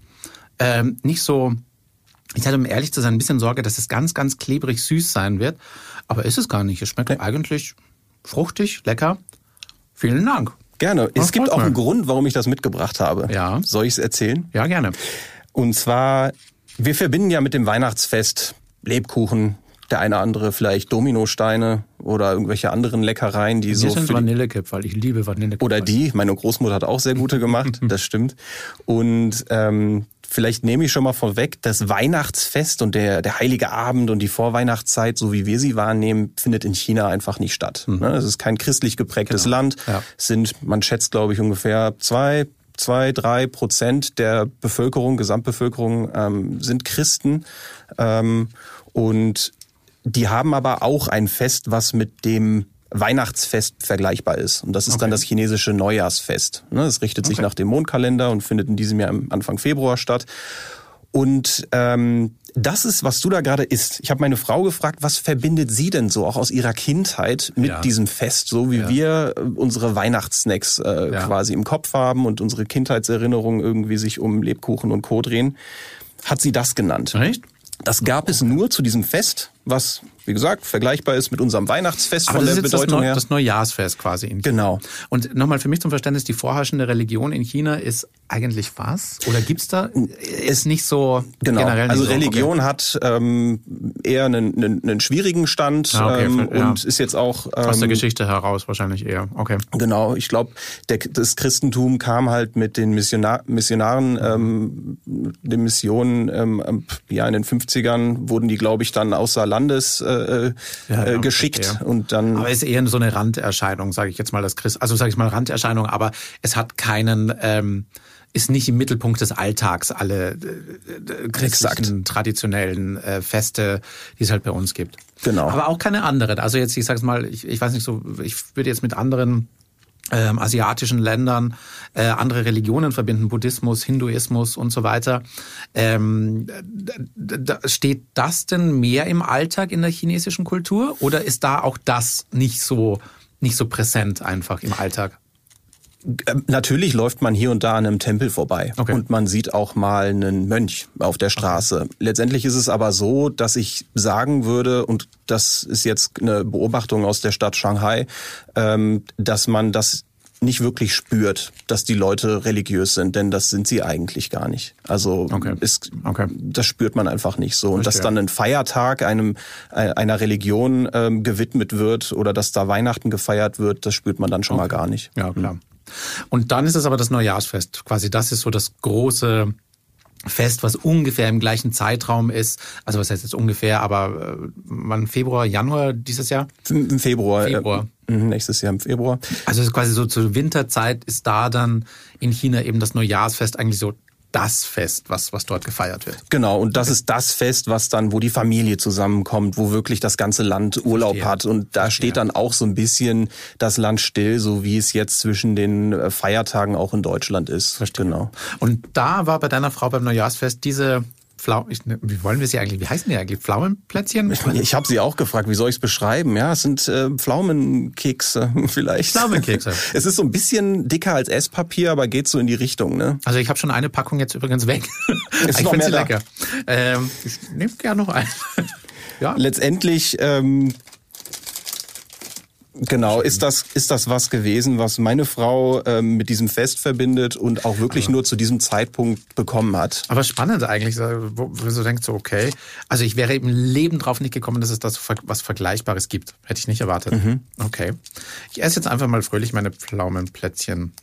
[SPEAKER 3] Ähm, nicht so. Ich hatte, um ehrlich zu sein, ein bisschen Sorge, dass es ganz, ganz klebrig süß sein wird. Aber ist es gar nicht. Es schmeckt eigentlich fruchtig, lecker. Vielen Dank.
[SPEAKER 5] Gerne.
[SPEAKER 3] Das
[SPEAKER 5] Es gibt auch einen
[SPEAKER 3] mich.
[SPEAKER 5] Grund, warum ich das mitgebracht habe.
[SPEAKER 3] Ja.
[SPEAKER 5] Soll ich es erzählen?
[SPEAKER 3] Ja, gerne.
[SPEAKER 5] Und zwar, wir verbinden ja mit dem Weihnachtsfest Lebkuchen, der eine andere vielleicht Dominosteine oder irgendwelche anderen Leckereien, die
[SPEAKER 3] Hier
[SPEAKER 5] so
[SPEAKER 3] sind Vanillekipferl. Ich liebe Vanillekipferl.
[SPEAKER 5] oder die. Meine Großmutter hat auch sehr gute gemacht, das stimmt. Und ähm, vielleicht nehme ich schon mal vorweg, das Weihnachtsfest und der, der heilige Abend und die Vorweihnachtszeit, so wie wir sie wahrnehmen, findet in China einfach nicht statt. Ne? Es ist kein christlich geprägtes Land.
[SPEAKER 3] Ja.
[SPEAKER 5] Sind, man schätzt, glaube ich, ungefähr zwei, zwei, drei Prozent der Bevölkerung, Gesamtbevölkerung ähm, sind Christen. Ähm, und die haben aber auch ein Fest, was mit dem Weihnachtsfest vergleichbar ist. Und das ist dann das chinesische Neujahrsfest. Ne, Es richtet sich
[SPEAKER 3] Okay.
[SPEAKER 5] nach dem Mondkalender und findet in diesem Jahr im Anfang Februar statt. Und ähm, das ist, was du da gerade isst. Ich habe meine Frau gefragt, was verbindet sie denn so auch aus ihrer Kindheit mit
[SPEAKER 3] Ja.
[SPEAKER 5] diesem Fest, so wie wir äh, unsere Weihnachtssnacks äh,
[SPEAKER 3] Ja.
[SPEAKER 5] quasi im Kopf haben und unsere Kindheitserinnerungen irgendwie sich um Lebkuchen und Co. drehen, hat sie das genannt.
[SPEAKER 3] Echt?
[SPEAKER 5] Das gab es nur zu diesem Fest, was, wie gesagt, vergleichbar ist mit unserem Weihnachtsfest
[SPEAKER 3] Aber
[SPEAKER 5] von
[SPEAKER 3] das
[SPEAKER 5] der
[SPEAKER 3] ist jetzt das,
[SPEAKER 5] Bedeutung
[SPEAKER 3] Neu
[SPEAKER 5] her.
[SPEAKER 3] das Neujahrsfest quasi in China.
[SPEAKER 5] Genau.
[SPEAKER 3] Und nochmal für mich zum Verständnis, die vorherrschende Religion in China ist eigentlich was? Oder gibt's da, ist nicht so
[SPEAKER 5] Genau.
[SPEAKER 3] generell nicht
[SPEAKER 5] also
[SPEAKER 3] so,
[SPEAKER 5] Religion hat ähm, eher einen, einen, einen schwierigen Stand
[SPEAKER 3] Ah, okay,
[SPEAKER 5] ähm,
[SPEAKER 3] ja.
[SPEAKER 5] und ist jetzt auch
[SPEAKER 3] Okay. Aus der
[SPEAKER 5] ähm,
[SPEAKER 3] Geschichte heraus wahrscheinlich eher. Okay.
[SPEAKER 5] Genau, ich glaube, das Christentum kam halt mit den Missionar Missionaren, ähm, den Missionen, ähm, ja in den 50ern wurden die, glaube ich, dann außer Landes äh,
[SPEAKER 3] Ja,
[SPEAKER 5] äh,
[SPEAKER 3] ja,
[SPEAKER 5] geschickt
[SPEAKER 3] verstehe.
[SPEAKER 5] und dann
[SPEAKER 3] Aber ist eher so eine Randerscheinung, sage ich jetzt mal, das Christ, also sage ich mal Randerscheinung, aber es hat keinen, ähm, ist nicht im Mittelpunkt des Alltags alle äh, äh, christlichen traditionellen äh, Feste, die es halt bei uns gibt.
[SPEAKER 5] Genau.
[SPEAKER 3] Aber auch keine anderen. Also jetzt, ich sag's mal, ich, ich weiß nicht so, ich würde jetzt mit anderen ähm, asiatischen Ländern äh, andere Religionen verbinden, Buddhismus, Hinduismus und so weiter. Ähm, d- d- steht das denn mehr im Alltag in der chinesischen Kultur oder ist da auch das nicht so nicht so präsent einfach im Alltag?
[SPEAKER 5] Ähm, Natürlich läuft man hier und da an einem Tempel vorbei
[SPEAKER 3] Okay.
[SPEAKER 5] und man sieht auch mal einen Mönch auf der Straße. Letztendlich ist es aber so, dass ich sagen würde, und das ist jetzt eine Beobachtung aus der Stadt Shanghai, ähm, dass man das nicht wirklich spürt, dass die Leute religiös sind, denn das sind sie eigentlich gar nicht. Also
[SPEAKER 3] Okay.
[SPEAKER 5] ist,
[SPEAKER 3] Okay.
[SPEAKER 5] das spürt man einfach nicht so. Und dass dann ein Feiertag einem äh, einer Religion ähm, gewidmet wird oder dass da Weihnachten gefeiert wird, das spürt man dann schon mal gar nicht.
[SPEAKER 3] Ja, klar. Und dann ist es aber das Neujahrsfest. Quasi das ist so das große Fest, was ungefähr im gleichen Zeitraum ist. Also was heißt jetzt ungefähr, aber äh, wann Februar, Januar dieses Jahr?
[SPEAKER 5] Im Februar.
[SPEAKER 3] Februar.
[SPEAKER 5] Äh, mhm, nächstes Jahr im Februar.
[SPEAKER 3] Also es ist quasi so zur Winterzeit ist da dann in China eben das Neujahrsfest eigentlich so das Fest, was, was dort gefeiert wird.
[SPEAKER 5] Genau, und das ist das Fest, was dann, wo die Familie zusammenkommt, wo wirklich das ganze Land Urlaub
[SPEAKER 3] Verstehe.
[SPEAKER 5] hat. Und da steht dann auch so ein bisschen das Land still, so wie es jetzt zwischen den äh, Feiertagen auch in Deutschland ist. Genau.
[SPEAKER 3] Und da war bei deiner Frau beim Neujahrsfest diese Flau ich, ne, wie wollen wir sie eigentlich, wie heißen die eigentlich? Pflaumenplätzchen?
[SPEAKER 5] Ich habe sie auch gefragt, wie soll ich es beschreiben? Ja, es sind äh, Pflaumenkekse vielleicht.
[SPEAKER 3] Pflaumenkekse.
[SPEAKER 5] Es ist so ein bisschen dicker als Esspapier, aber geht so in die Richtung, ne?
[SPEAKER 3] Also ich habe schon eine Packung jetzt übrigens weg.
[SPEAKER 5] Ist
[SPEAKER 3] ich finde sie lecker. Ähm, ich nehme gerne noch ein. ja.
[SPEAKER 5] Letztendlich ähm, Genau, ist das, ist das was gewesen, was meine Frau ähm, mit diesem Fest verbindet und auch wirklich nur zu diesem Zeitpunkt bekommen hat?
[SPEAKER 3] Aber spannend eigentlich, so, wo du so denkst, so, okay. Also ich wäre im Leben drauf nicht gekommen, dass es das was Vergleichbares gibt. Hätte ich nicht erwartet.
[SPEAKER 5] Mhm.
[SPEAKER 3] Okay. Ich esse jetzt einfach mal fröhlich meine Pflaumenplätzchen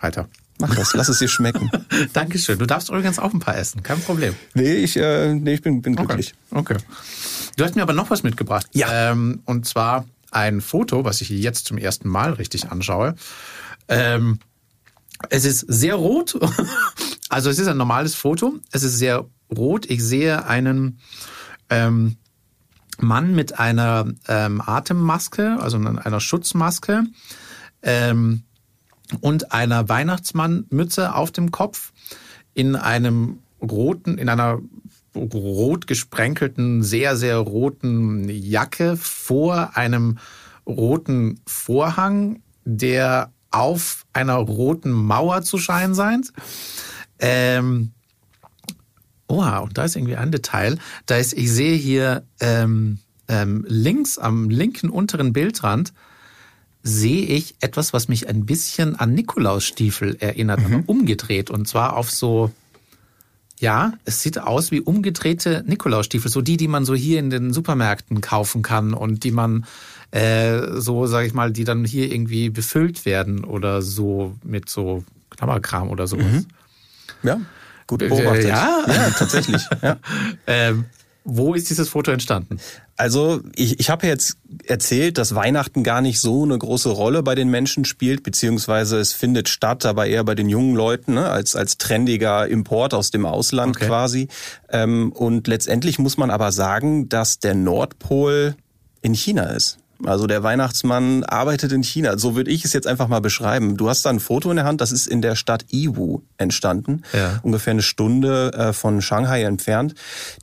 [SPEAKER 3] weiter.
[SPEAKER 5] Mach das, lass es dir schmecken.
[SPEAKER 3] Dankeschön. Du darfst übrigens auch ein paar essen. Kein Problem.
[SPEAKER 5] Nee, ich, äh, nee, ich bin, bin
[SPEAKER 3] Okay.
[SPEAKER 5] glücklich.
[SPEAKER 3] okay. Du hast mir aber noch was mitgebracht.
[SPEAKER 5] Ja.
[SPEAKER 3] Ähm, und zwar ein Foto, was ich jetzt zum ersten Mal richtig anschaue. Ähm, es ist sehr rot. Also es ist ein normales Foto. Es ist sehr rot. Ich sehe einen ähm, Mann mit einer ähm, Atemmaske, also einer Schutzmaske ähm, und einer Weihnachtsmannmütze auf dem Kopf in einem roten, in einer rot gesprenkelten, sehr, sehr roten Jacke vor einem roten Vorhang, der auf einer roten Mauer zu scheinen scheint. Ähm, Oha, und da ist irgendwie ein Detail. Da ist, ich sehe hier ähm, ähm, links am linken unteren Bildrand sehe ich etwas, was mich ein bisschen an Nikolausstiefel erinnert, aber umgedreht. Und zwar auf so, ja, es sieht aus wie umgedrehte Nikolausstiefel, so die, die man so hier in den Supermärkten kaufen kann und die man äh, so, sage ich mal, die dann hier irgendwie befüllt werden oder so mit so Klammerkram oder sowas.
[SPEAKER 5] Ja, gut
[SPEAKER 3] Äh,
[SPEAKER 5] beobachtet.
[SPEAKER 3] ja?
[SPEAKER 5] ja tatsächlich. Ja.
[SPEAKER 3] Ähm, wo ist dieses Foto entstanden?
[SPEAKER 5] Also ich, ich habe jetzt erzählt, dass Weihnachten gar nicht so eine große Rolle bei den Menschen spielt, beziehungsweise es findet statt, aber eher bei den jungen Leuten, ne, als, als trendiger Import aus dem Ausland
[SPEAKER 3] Okay.
[SPEAKER 5] quasi. Ähm, und letztendlich muss man aber sagen, dass der Nordpol in China ist. Also der Weihnachtsmann arbeitet in China. So würde ich es jetzt einfach mal beschreiben. Du hast da ein Foto in der Hand, das ist in der Stadt Yiwu entstanden,
[SPEAKER 3] Ja.
[SPEAKER 5] ungefähr eine Stunde äh, von Shanghai entfernt.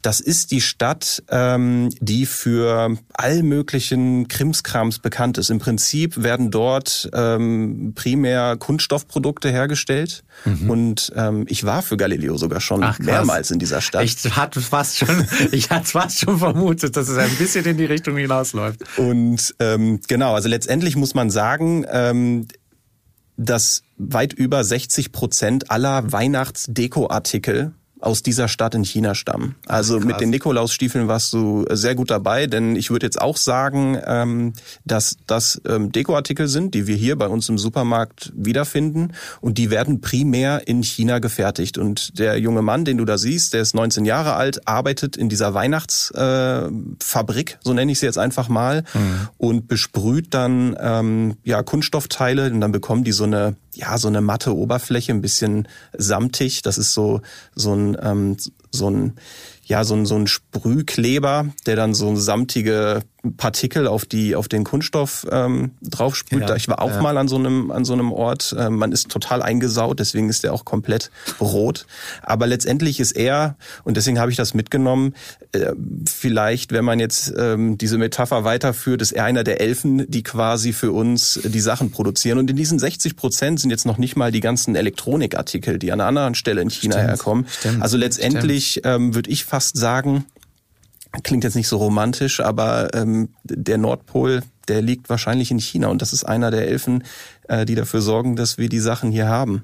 [SPEAKER 5] Das ist die Stadt, ähm, die für all möglichen Krimskrams bekannt ist. Im Prinzip werden dort ähm, primär Kunststoffprodukte hergestellt. Und ähm, ich war für Galileo sogar schon
[SPEAKER 3] Mhm. Ach,
[SPEAKER 5] mehrmals in dieser Stadt.
[SPEAKER 3] Ich hatte fast schon, ich hatte fast schon vermutet, dass es ein bisschen in die Richtung hinausläuft.
[SPEAKER 5] Und ähm, genau, also letztendlich muss man sagen, ähm, dass weit über 60 Prozent aller Weihnachtsdekoartikel aus dieser Stadt in China stammen. Also Ach, mit den Nikolausstiefeln warst du sehr gut dabei, denn ich würde jetzt auch sagen, ähm, dass das ähm, Dekoartikel sind, die wir hier bei uns im Supermarkt wiederfinden und die werden primär in China gefertigt. Und der junge Mann, den du da siehst, der ist 19 Jahre alt, arbeitet in dieser Weihnachtsfabrik, äh, so nenne ich sie jetzt einfach mal, mhm. und besprüht dann ähm, ja Kunststoffteile und dann bekommen die so eine ja so eine matte Oberfläche, ein bisschen samtig. Das ist so so ein ähm, so ein ja so ein so ein Sprühkleber, der dann so samtige Partikel auf die auf den Kunststoff ähm, draufsprüht. Ja, ich war auch ja. mal an so einem an so einem Ort. Ähm, man ist total eingesaut, deswegen ist der auch komplett rot. Aber letztendlich ist er und deswegen habe ich das mitgenommen. Äh, vielleicht, wenn man jetzt ähm, diese Metapher weiterführt, ist er einer der Elfen, die quasi für uns die Sachen produzieren. Und in diesen 60 Prozent sind jetzt noch nicht mal die ganzen Elektronikartikel, die an einer anderen Stelle in China stimmt, herkommen. Stimmt, also letztendlich ähm, würde ich fast sagen, Klingt jetzt nicht so romantisch, aber ähm, der Nordpol, der liegt wahrscheinlich in China und das ist einer der Elfen, äh, die dafür sorgen, dass wir die Sachen hier haben.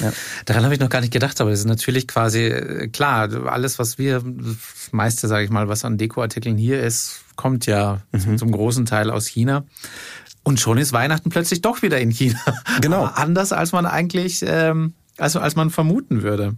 [SPEAKER 3] Ja. Daran habe ich noch gar nicht gedacht, aber es ist natürlich quasi äh, klar, alles, was wir, das meiste, sage ich mal, was an Dekoartikeln hier ist, kommt ja mhm. zum, zum, großen Teil aus China. Und schon ist Weihnachten plötzlich doch wieder in China. Genau. Aber anders als man eigentlich, ähm, also als man vermuten würde.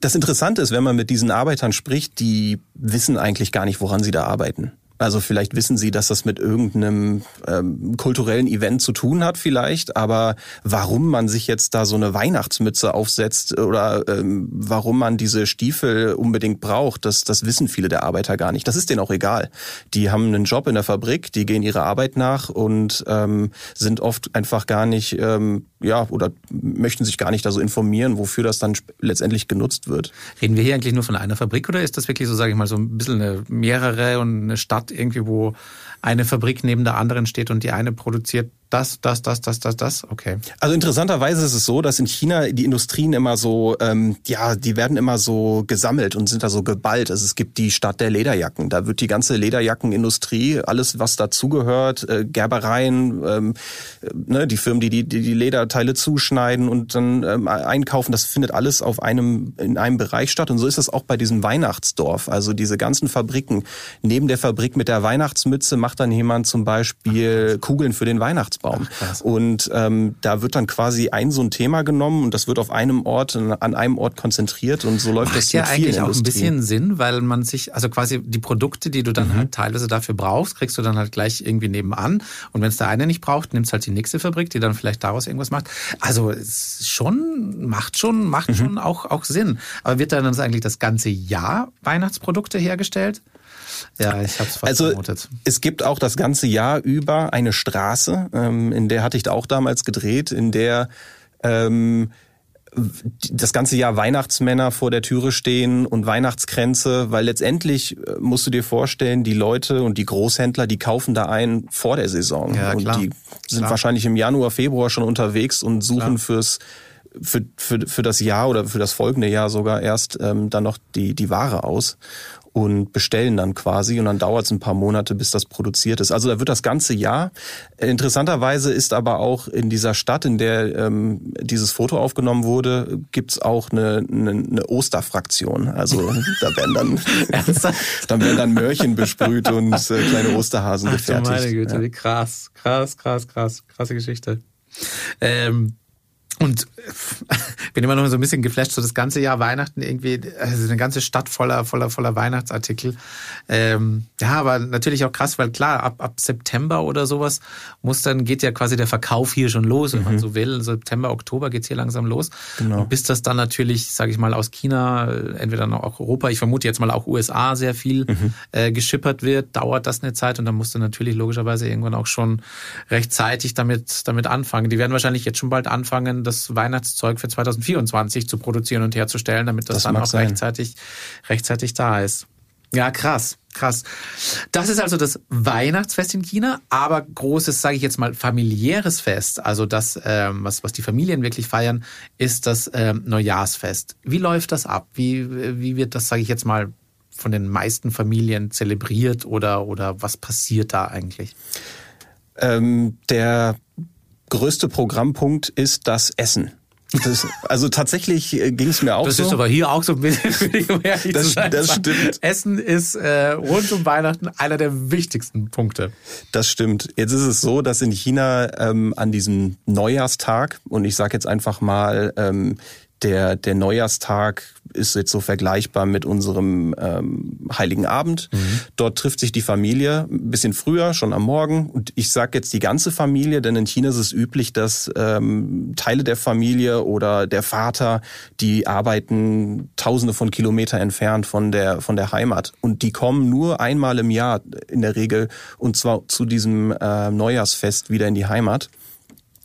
[SPEAKER 5] Das Interessante ist, wenn man mit diesen Arbeitern spricht, die wissen eigentlich gar nicht, woran sie da arbeiten. Also vielleicht wissen Sie, dass das mit irgendeinem ähm, kulturellen Event zu tun hat vielleicht, aber warum man sich jetzt da so eine Weihnachtsmütze aufsetzt oder ähm, warum man diese Stiefel unbedingt braucht, das, das wissen viele der Arbeiter gar nicht. Das ist denen auch egal. Die haben einen Job in der Fabrik, die gehen ihrer Arbeit nach und ähm, sind oft einfach gar nicht, ähm, ja, oder möchten sich gar nicht da so informieren, wofür das dann letztendlich genutzt wird.
[SPEAKER 3] Reden wir hier eigentlich nur von einer Fabrik oder ist das wirklich so, sage ich mal, so ein bisschen eine mehrere und eine Stadt irgendwie, wo eine Fabrik neben der anderen steht und die eine produziert das, das, das, das, das, das, okay.
[SPEAKER 5] Also interessanterweise ist es so, dass in China die Industrien immer so, ähm, ja, die werden immer so gesammelt und sind da so geballt. Also es gibt die Stadt der Lederjacken. Da wird die ganze Lederjackenindustrie, alles was dazugehört, äh, Gerbereien, ähm, ne, die Firmen, die, die die Lederteile zuschneiden und dann ähm, einkaufen, das findet alles auf einem in einem Bereich statt. Und so ist es auch bei diesem Weihnachtsdorf. Also diese ganzen Fabriken. Neben der Fabrik mit der Weihnachtsmütze macht dann jemand zum Beispiel Kugeln für den Weihnachtsbaum. Weihnachtsbaum. Ach, und ähm, da wird dann quasi ein so ein Thema genommen und das wird auf einem Ort, an einem Ort konzentriert und so läuft Macht das
[SPEAKER 3] ja eigentlich auch ein bisschen Sinn, weil man sich, also quasi die Produkte, die du dann mhm. halt teilweise dafür brauchst, kriegst du dann halt gleich irgendwie nebenan. Und wenn es der eine nicht braucht, nimmst halt die nächste Fabrik, die dann vielleicht daraus irgendwas macht. Also es schon, macht schon, macht mhm. schon auch, auch Sinn. Aber wird dann eigentlich das ganze Jahr Weihnachtsprodukte hergestellt?
[SPEAKER 5] Ja, ich habe es also, vermutet. Es gibt auch das ganze Jahr über eine Straße, ähm, in der hatte ich da auch damals gedreht, in der ähm, das ganze Jahr Weihnachtsmänner vor der Türe stehen und Weihnachtskränze, weil letztendlich äh, musst du dir vorstellen, die Leute und die Großhändler, die kaufen da ein vor der Saison ja, und die sind klar. wahrscheinlich im Januar, Februar schon unterwegs und suchen klar. fürs für, für, für das Jahr oder für das folgende Jahr sogar erst ähm, dann noch die, die Ware aus und bestellen dann quasi und dann dauert es ein paar Monate, bis das produziert ist. Also da wird das ganze Jahr. Interessanterweise ist aber auch in dieser Stadt, in der ähm, dieses Foto aufgenommen wurde, gibt's auch eine, eine, eine Osterfraktion. Also da werden dann, dann werden dann Mörchen besprüht und äh, kleine Osterhasen Ach, gefertigt.
[SPEAKER 3] Meine Güte, ja. krass, krass, krass, krass, krasse Geschichte. Ähm, und bin immer noch so ein bisschen geflasht, so das ganze Jahr Weihnachten irgendwie, also eine ganze Stadt voller, voller, voller Weihnachtsartikel. Ähm, ja, aber natürlich auch krass, weil klar, ab, ab September oder sowas muss dann, geht ja quasi der Verkauf hier schon los, wenn mhm. man so will. September, Oktober geht's hier langsam los. Genau. Und bis das dann natürlich, sage ich mal, aus China, entweder noch auch Europa, ich vermute jetzt mal auch USA sehr viel mhm. äh, geschippert wird, dauert das eine Zeit und dann musst du natürlich logischerweise irgendwann auch schon rechtzeitig damit, damit anfangen. Die werden wahrscheinlich jetzt schon bald anfangen, das Weihnachtszeug für 2024 zu produzieren und herzustellen, damit das, das dann auch rechtzeitig, rechtzeitig da ist. Ja, krass, krass. Das ist also das Weihnachtsfest in China, aber großes, sage ich jetzt mal, familiäres Fest, also das, ähm, was, was die Familien wirklich feiern, ist das ähm, Neujahrsfest. Wie läuft das ab? Wie, wie wird das, sage ich jetzt mal, von den meisten Familien zelebriert oder, oder was passiert da eigentlich?
[SPEAKER 5] Ähm, der größte Programmpunkt ist das Essen. Das, also tatsächlich äh, ging es mir auch
[SPEAKER 3] das
[SPEAKER 5] so.
[SPEAKER 3] Das ist aber hier auch so ein bisschen, um ehrlich
[SPEAKER 5] das,
[SPEAKER 3] zu sein.
[SPEAKER 5] das stimmt.
[SPEAKER 3] Essen ist äh, rund um Weihnachten einer der wichtigsten Punkte.
[SPEAKER 5] Das stimmt. Jetzt ist es so, dass in China ähm, an diesem Neujahrstag, und ich sage jetzt einfach mal, ähm, der, der Neujahrstag ist jetzt so vergleichbar mit unserem ähm, Heiligen Abend. Mhm. Dort trifft sich die Familie ein bisschen früher, schon am Morgen. Und ich sage jetzt die ganze Familie, denn in China ist es üblich, dass ähm, Teile der Familie oder der Vater, die arbeiten tausende von Kilometer entfernt von der, von der Heimat. Und die kommen nur einmal im Jahr in der Regel und zwar zu diesem äh, Neujahrsfest wieder in die Heimat.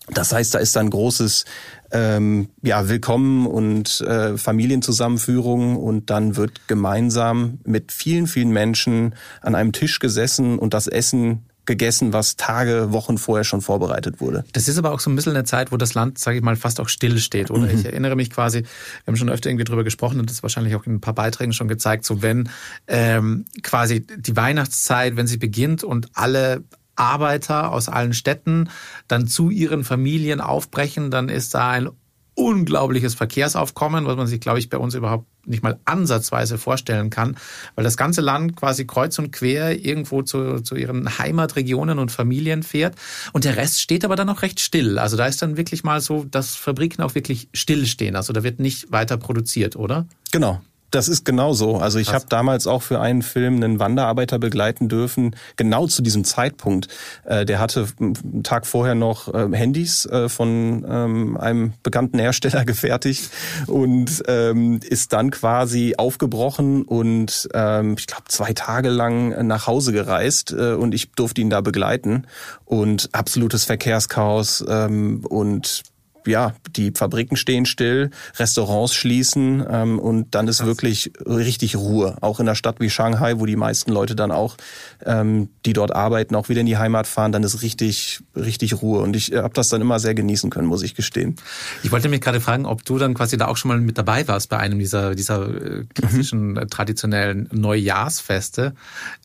[SPEAKER 5] Das heißt, da ist dann großes ähm, ja, Willkommen und äh, Familienzusammenführung und dann wird gemeinsam mit vielen, vielen Menschen an einem Tisch gesessen und das Essen gegessen, was Tage, Wochen vorher schon vorbereitet wurde.
[SPEAKER 3] Das ist aber auch so ein bisschen eine Zeit, wo das Land, sage ich mal, fast auch still steht. Oder mhm. ich erinnere mich quasi, wir haben schon öfter irgendwie drüber gesprochen und das ist wahrscheinlich auch in ein paar Beiträgen schon gezeigt, so wenn ähm, quasi die Weihnachtszeit, wenn sie beginnt und alle Arbeiter aus allen Städten dann zu ihren Familien aufbrechen, dann ist da ein unglaubliches Verkehrsaufkommen, was man sich, glaube ich, bei uns überhaupt nicht mal ansatzweise vorstellen kann, weil das ganze Land quasi kreuz und quer irgendwo zu, zu ihren Heimatregionen und Familien fährt. Und der Rest steht aber dann auch recht still. Also da ist dann wirklich mal so, dass Fabriken auch wirklich stillstehen. Also da wird nicht weiter produziert, oder?
[SPEAKER 5] Genau. Das ist genau so. Also ich habe damals auch für einen Film einen Wanderarbeiter begleiten dürfen, genau zu diesem Zeitpunkt. Äh, der hatte einen Tag vorher noch äh, Handys äh, von ähm, einem bekannten Hersteller gefertigt und ähm, ist dann quasi aufgebrochen und ähm, ich glaube zwei Tage lang nach Hause gereist äh, und ich durfte ihn da begleiten und absolutes Verkehrschaos ähm, und ja, die Fabriken stehen still, Restaurants schließen ähm, und dann ist Krass. wirklich richtig Ruhe. Auch in einer Stadt wie Shanghai, wo die meisten Leute dann auch, ähm, die dort arbeiten, auch wieder in die Heimat fahren, dann ist richtig, richtig Ruhe. Und ich habe das dann immer sehr genießen können, muss ich gestehen.
[SPEAKER 3] Ich wollte mich gerade fragen, ob du dann quasi da auch schon mal mit dabei warst bei einem dieser, dieser äh, klassischen, mhm. traditionellen Neujahrsfeste.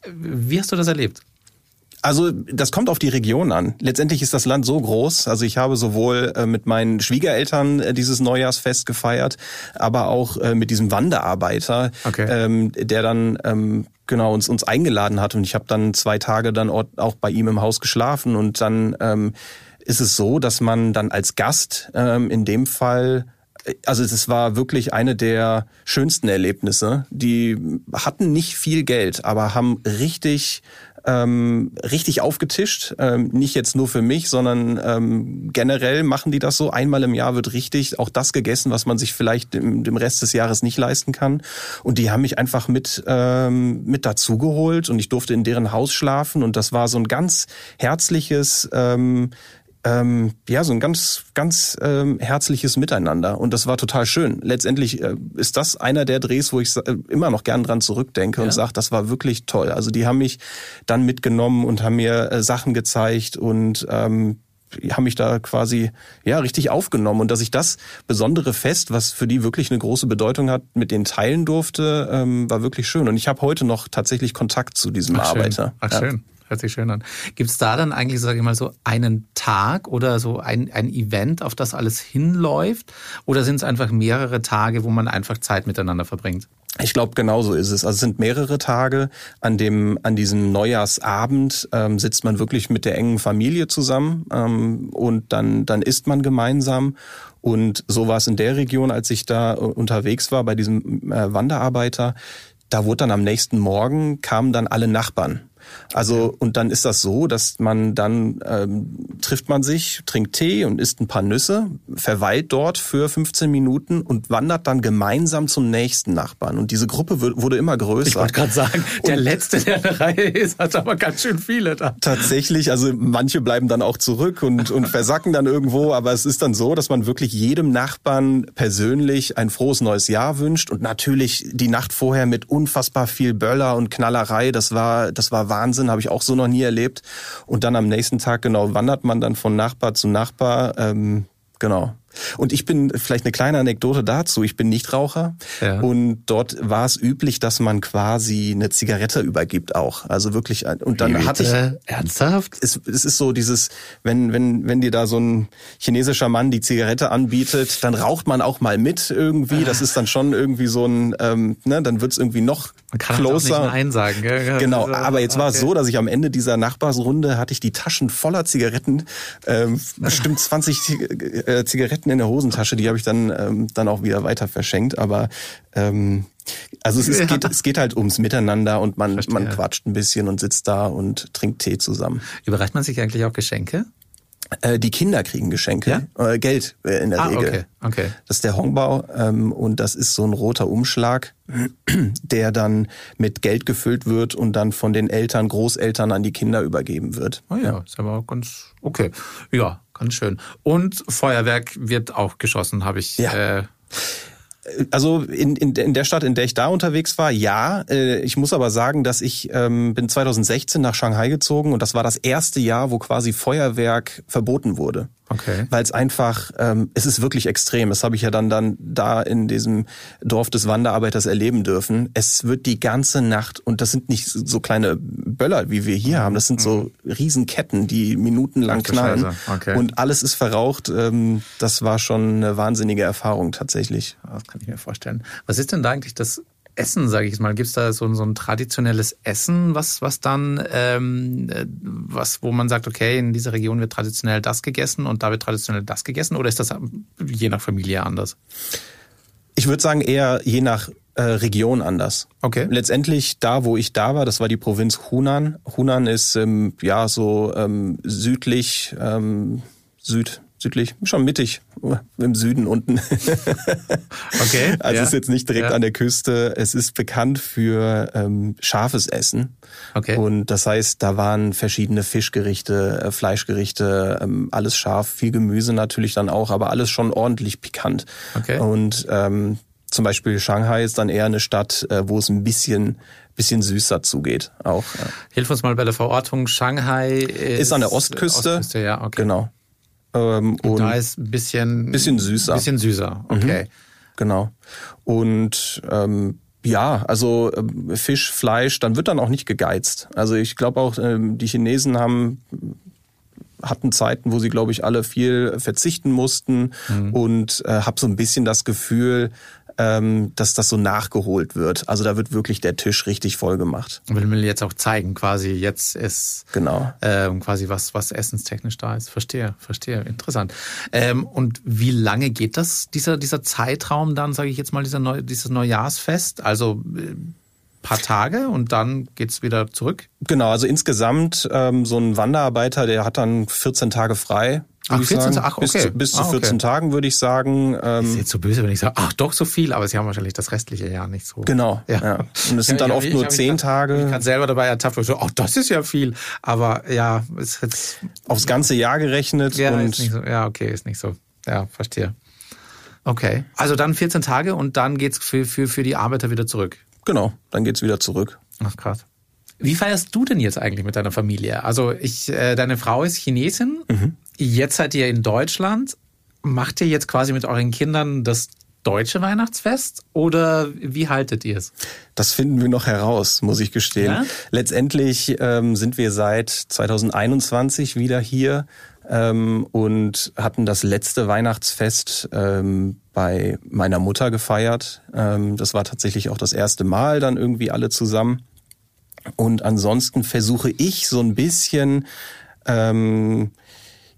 [SPEAKER 3] Wie hast du das erlebt?
[SPEAKER 5] Also das kommt auf die Region an. Letztendlich ist das Land so groß. Also ich habe sowohl äh, mit meinen Schwiegereltern äh, dieses Neujahrsfest gefeiert, aber auch äh, mit diesem Wanderarbeiter, okay. ähm, der dann ähm, genau uns uns eingeladen hat und ich habe dann zwei Tage dann auch bei ihm im Haus geschlafen und dann ähm, ist es so, dass man dann als Gast ähm, in dem Fall also es war wirklich eine der schönsten Erlebnisse. Die hatten nicht viel Geld, aber haben richtig ähm, richtig aufgetischt. Ähm, nicht jetzt nur für mich, sondern ähm, generell machen die das so. Einmal im Jahr wird richtig auch das gegessen, was man sich vielleicht im, dem Rest des Jahres nicht leisten kann. Und die haben mich einfach mit, ähm, mit dazugeholt und ich durfte in deren Haus schlafen. Und das war so ein ganz herzliches, ähm, ähm, ja, so ein ganz, ganz ähm, herzliches Miteinander. Und das war total schön. Letztendlich äh, ist das einer der Drehs, wo ich äh, immer noch gern dran zurückdenke ja. und sage, das war wirklich toll. Also die haben mich dann mitgenommen und haben mir äh, Sachen gezeigt und ähm, haben mich da quasi ja richtig aufgenommen und dass ich das besondere Fest, was für die wirklich eine große Bedeutung hat, mit denen teilen durfte, ähm, war wirklich schön. Und ich habe heute noch tatsächlich Kontakt zu diesem
[SPEAKER 3] Ach,
[SPEAKER 5] Arbeiter.
[SPEAKER 3] Schön. Ach ja. schön. Hört sich schön an. Gibt es da dann eigentlich, sage ich mal, so einen Tag oder so ein, ein Event, auf das alles hinläuft? Oder sind es einfach mehrere Tage, wo man einfach Zeit miteinander verbringt?
[SPEAKER 5] Ich glaube, genauso ist es. Also es sind mehrere Tage. An dem, an diesem Neujahrsabend ähm, sitzt man wirklich mit der engen Familie zusammen ähm, und dann, dann isst man gemeinsam. Und so war es in der Region, als ich da äh, unterwegs war bei diesem äh, Wanderarbeiter. Da wurde dann am nächsten Morgen kamen dann alle Nachbarn also und dann ist das so, dass man dann ähm, trifft man sich, trinkt Tee und isst ein paar Nüsse, verweilt dort für 15 Minuten und wandert dann gemeinsam zum nächsten Nachbarn. Und diese Gruppe wurde immer größer. Ich
[SPEAKER 3] wollte gerade sagen, der und letzte, der in der Reihe ist, hat aber ganz schön viele da.
[SPEAKER 5] Tatsächlich, also manche bleiben dann auch zurück und, und versacken dann irgendwo, aber es ist dann so, dass man wirklich jedem Nachbarn persönlich ein frohes neues Jahr wünscht und natürlich die Nacht vorher mit unfassbar viel Böller und Knallerei, das war das war Wahnsinn, habe ich auch so noch nie erlebt. Und dann am nächsten Tag genau wandert man dann von Nachbar zu Nachbar. Ähm, genau. Und ich bin vielleicht eine kleine Anekdote dazu. Ich bin Nichtraucher
[SPEAKER 3] Ja.
[SPEAKER 5] und dort war es üblich, dass man quasi eine Zigarette übergibt auch. Also wirklich und dann
[SPEAKER 3] Wie
[SPEAKER 5] hatte ich
[SPEAKER 3] bitte? Ernsthaft?
[SPEAKER 5] es, es ist so dieses, wenn, wenn, wenn dir da so ein chinesischer Mann die Zigarette anbietet, dann raucht man auch mal mit irgendwie. Das ist dann schon irgendwie so ein, ähm, ne, dann wird's irgendwie noch
[SPEAKER 3] Man kann halt auch
[SPEAKER 5] closer.
[SPEAKER 3] nicht Nein sagen. Gell?
[SPEAKER 5] Genau,
[SPEAKER 3] Also,
[SPEAKER 5] aber jetzt war es
[SPEAKER 3] okay.
[SPEAKER 5] so, dass ich am Ende dieser Nachbarsrunde hatte ich die Taschen voller Zigaretten, ähm, bestimmt 20 Zig- Zigaretten in der Hosentasche, die habe ich dann ähm, dann auch wieder weiter verschenkt. Aber ähm, also es, ist,
[SPEAKER 3] Ja.
[SPEAKER 5] geht, es geht halt ums Miteinander und man,
[SPEAKER 3] Verstehe.
[SPEAKER 5] man quatscht ein bisschen und sitzt da und trinkt Tee zusammen.
[SPEAKER 3] Überreicht man sich eigentlich auch Geschenke?
[SPEAKER 5] Äh, die Kinder kriegen Geschenke, äh, Geld äh, in der
[SPEAKER 3] Ah,
[SPEAKER 5] Regel.
[SPEAKER 3] okay, okay.
[SPEAKER 5] Das ist der Hongbao ähm, und das ist so ein roter Umschlag, der dann mit Geld gefüllt wird und dann von den Eltern, Großeltern an die Kinder übergeben wird.
[SPEAKER 3] Oh ja, ist aber auch ganz okay. Ja, ganz schön. Und Feuerwerk wird auch geschossen, habe ich.
[SPEAKER 5] Ja.
[SPEAKER 3] Äh,
[SPEAKER 5] Also in, in, in der Stadt, in der ich da unterwegs war, ja. Äh, ich muss aber sagen, dass ich ähm, bin 2016 nach Shanghai gezogen und das war das erste Jahr, wo quasi Feuerwerk verboten wurde.
[SPEAKER 3] Okay.
[SPEAKER 5] Weil es einfach, ähm, es ist wirklich extrem. Das habe ich ja dann dann da in diesem Dorf des Wanderarbeiters erleben dürfen. Es wird die ganze Nacht und das sind nicht so kleine Böller, wie wir hier haben. Das sind so Riesenketten, die minutenlang knallen.
[SPEAKER 3] Okay.
[SPEAKER 5] Und alles ist verraucht. Ähm, das war schon eine wahnsinnige Erfahrung tatsächlich.
[SPEAKER 3] Das kann ich mir vorstellen. Was ist denn da eigentlich das Essen, sage ich mal? Gibt es da so, so ein traditionelles Essen, was, was dann, ähm, äh, was, wo man sagt, okay, in dieser Region wird traditionell das gegessen und da wird traditionell das gegessen? Oder ist das je nach Familie anders?
[SPEAKER 5] Ich würde sagen eher je nach äh, Region anders.
[SPEAKER 3] Okay.
[SPEAKER 5] Letztendlich da, wo ich da war, das war die Provinz Hunan. Hunan ist ähm, ja so ähm, südlich, ähm, süd, südlich, schon mittig, im Süden unten.
[SPEAKER 3] Okay.
[SPEAKER 5] Also
[SPEAKER 3] ja.
[SPEAKER 5] ist jetzt nicht direkt
[SPEAKER 3] Ja.
[SPEAKER 5] an der Küste. Es ist bekannt für ähm, scharfes Essen.
[SPEAKER 3] Okay.
[SPEAKER 5] Und das heißt, da waren verschiedene Fischgerichte, äh, Fleischgerichte, ähm, alles scharf, viel Gemüse natürlich dann auch, aber alles schon ordentlich pikant.
[SPEAKER 3] Okay.
[SPEAKER 5] Und ähm, zum Beispiel Shanghai ist dann eher eine Stadt, äh, wo es ein bisschen bisschen süßer zugeht. Auch
[SPEAKER 3] Hilf uns mal bei der Verortung. Shanghai ist,
[SPEAKER 5] ist an der Ostküste.
[SPEAKER 3] Ostküste, ja, okay.
[SPEAKER 5] Genau. Ähm, und
[SPEAKER 3] Da ist ein bisschen,
[SPEAKER 5] Bisschen süßer. Mhm.
[SPEAKER 3] Bisschen süßer, okay.
[SPEAKER 5] Genau. Und ähm, ja, also ähm, Fisch, Fleisch, dann wird dann auch nicht gegeizt. Also ich glaube auch, ähm, die Chinesen haben hatten Zeiten, wo sie, glaube ich, alle viel verzichten mussten und äh, habe so ein bisschen das Gefühl, ähm, dass das so nachgeholt wird. Also da wird wirklich der Tisch richtig voll gemacht.
[SPEAKER 3] Will mir jetzt auch zeigen, quasi jetzt ist
[SPEAKER 5] Genau.
[SPEAKER 3] ähm, quasi was, was essenstechnisch da ist. Verstehe, verstehe, interessant. Ähm, und wie lange geht das, dieser, dieser Zeitraum dann, sage ich jetzt mal, dieser Neu dieses Neujahrsfest? Also äh, paar Tage und dann geht's wieder zurück?
[SPEAKER 5] Genau, also insgesamt ähm, so ein Wanderarbeiter, der hat dann 14 Tage frei.
[SPEAKER 3] Ach,
[SPEAKER 5] würd ich
[SPEAKER 3] 14
[SPEAKER 5] sagen.
[SPEAKER 3] ach,
[SPEAKER 5] Bis,
[SPEAKER 3] okay.
[SPEAKER 5] zu, bis zu
[SPEAKER 3] Ah, okay.
[SPEAKER 5] 14 Tagen würde ich sagen.
[SPEAKER 3] Ist
[SPEAKER 5] Ähm,
[SPEAKER 3] jetzt so böse, wenn ich sage, ach doch so viel, aber sie haben wahrscheinlich das restliche Jahr nicht so.
[SPEAKER 5] genau.
[SPEAKER 3] Ja.
[SPEAKER 5] Ja. Und es sind dann
[SPEAKER 3] Ja,
[SPEAKER 5] oft nur
[SPEAKER 3] ich hab mich
[SPEAKER 5] 10
[SPEAKER 3] grad- Ich
[SPEAKER 5] Tage
[SPEAKER 3] kann selber dabei ertappt und so, ach, das ist ja viel. Aber ja, ist jetzt
[SPEAKER 5] aufs ganze Jahr gerechnet.
[SPEAKER 3] Ja,
[SPEAKER 5] und
[SPEAKER 3] ist nicht so. ja, okay, ist nicht so. Ja, verstehe. Okay. Also dann 14 Tage und dann geht's für, für, für die Arbeiter wieder zurück.
[SPEAKER 5] genau, dann geht's wieder zurück.
[SPEAKER 3] Ach krass. Wie feierst du denn jetzt eigentlich mit deiner Familie? Also ich, äh, deine Frau ist Chinesin. Jetzt seid ihr in Deutschland. Macht ihr jetzt quasi mit euren Kindern das deutsche Weihnachtsfest oder wie haltet ihr es?
[SPEAKER 5] Das finden wir noch heraus, muss ich gestehen.
[SPEAKER 3] Ja?
[SPEAKER 5] Letztendlich ähm, sind wir seit 2021 wieder hier ähm, und hatten das letzte Weihnachtsfest ähm, bei meiner Mutter gefeiert. Ähm, das war tatsächlich auch das erste Mal dann irgendwie alle zusammen. Und ansonsten versuche ich so ein bisschen, ähm,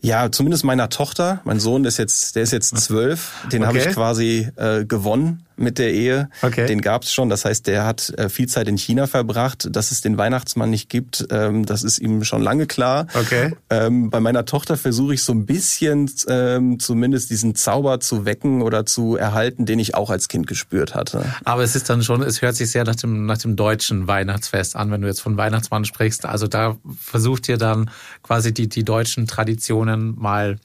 [SPEAKER 5] ja, zumindest meiner Tochter, mein Sohn ist jetzt, der ist jetzt zwölf, den habe
[SPEAKER 3] Okay.
[SPEAKER 5] ich quasi äh, gewonnen mit der Ehe.
[SPEAKER 3] Okay.
[SPEAKER 5] Den gab's schon. Das heißt, der hat äh, viel Zeit in China verbracht. Dass es den Weihnachtsmann nicht gibt, ähm, das ist ihm schon lange klar.
[SPEAKER 3] Okay.
[SPEAKER 5] Ähm, bei meiner Tochter versuche ich so ein bisschen ähm, zumindest diesen Zauber zu wecken oder zu erhalten, den ich auch als Kind gespürt hatte.
[SPEAKER 3] Aber es ist dann schon, es hört sich sehr nach dem, nach dem deutschen Weihnachtsfest an, wenn du jetzt von Weihnachtsmann sprichst. Also da versucht ihr dann quasi die, die deutschen Traditionen mal,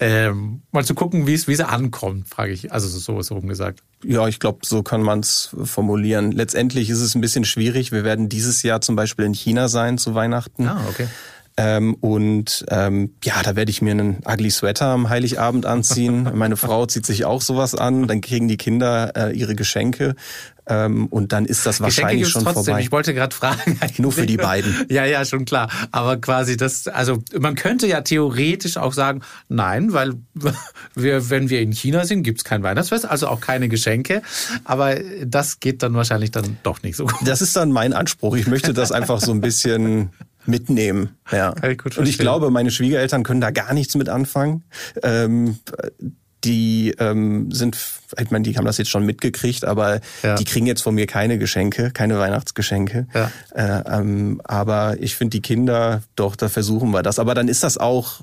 [SPEAKER 3] ähm, mal zu gucken, wie es, wie sie ankommt, frage ich. Also so, so rumgesagt.
[SPEAKER 5] Ja, ich glaube, so kann man es formulieren. Letztendlich ist es ein bisschen schwierig. Wir werden dieses Jahr zum Beispiel in China sein zu Weihnachten.
[SPEAKER 3] Ah, okay.
[SPEAKER 5] Ähm, und ähm, ja, da werde ich mir einen ugly Sweater am Heiligabend anziehen. Meine Frau zieht sich auch sowas an. Dann kriegen die Kinder äh, ihre Geschenke. Ähm, und dann ist das wahrscheinlich schon
[SPEAKER 3] trotzdem.
[SPEAKER 5] vorbei.
[SPEAKER 3] Ich wollte gerade fragen.
[SPEAKER 5] Nur für die beiden.
[SPEAKER 3] Ja, ja, schon klar. Aber quasi das, also man könnte ja theoretisch auch sagen, nein, weil wir, wenn wir in China sind, gibt's kein Weihnachtsfest, also auch keine Geschenke. Aber das geht dann wahrscheinlich dann doch nicht so gut.
[SPEAKER 5] Das ist dann mein Anspruch. Ich möchte das einfach so ein bisschen mitnehmen. Ja.
[SPEAKER 3] Ich
[SPEAKER 5] Und ich glaube, meine Schwiegereltern können da gar nichts mit anfangen. Ähm, die ähm, sind, ich meine, die haben das jetzt schon mitgekriegt, aber
[SPEAKER 3] Ja.
[SPEAKER 5] die kriegen jetzt von mir keine Geschenke, keine Weihnachtsgeschenke.
[SPEAKER 3] Ja.
[SPEAKER 5] Äh, ähm, aber ich finde die Kinder, doch, da versuchen wir das. Aber dann ist das auch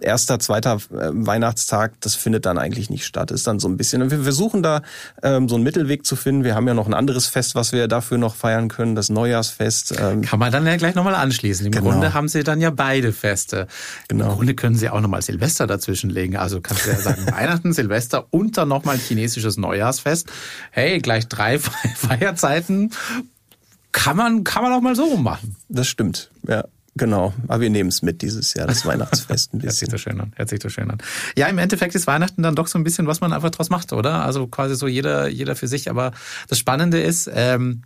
[SPEAKER 5] erster, zweiter äh, Weihnachtstag, das findet dann eigentlich nicht statt. Ist dann so ein bisschen. Und wir versuchen da ähm, so einen Mittelweg zu finden. Wir haben ja noch ein anderes Fest, was wir dafür noch feiern können, das Neujahrsfest. Ähm,
[SPEAKER 3] Kann man dann ja gleich nochmal anschließen. Im
[SPEAKER 5] Genau.
[SPEAKER 3] Grunde haben sie dann ja beide Feste.
[SPEAKER 5] Genau.
[SPEAKER 3] Im Grunde können sie auch nochmal Silvester dazwischenlegen. Also kannst du ja sagen, Weihnachten, Silvester und dann nochmal ein chinesisches Neujahrsfest. Hey, gleich drei Feierzeiten. Kann man, kann man auch mal so rummachen.
[SPEAKER 5] Das stimmt, ja. Genau, aber wir nehmen es mit dieses Jahr, das Weihnachtsfest ein
[SPEAKER 3] Hört sich
[SPEAKER 5] bisschen.
[SPEAKER 3] so schön an. Hört sich so schön an. Ja, im Endeffekt ist Weihnachten dann doch so ein bisschen, was man einfach draus macht, oder? Also quasi so jeder, jeder für sich. Aber das Spannende ist, ähm,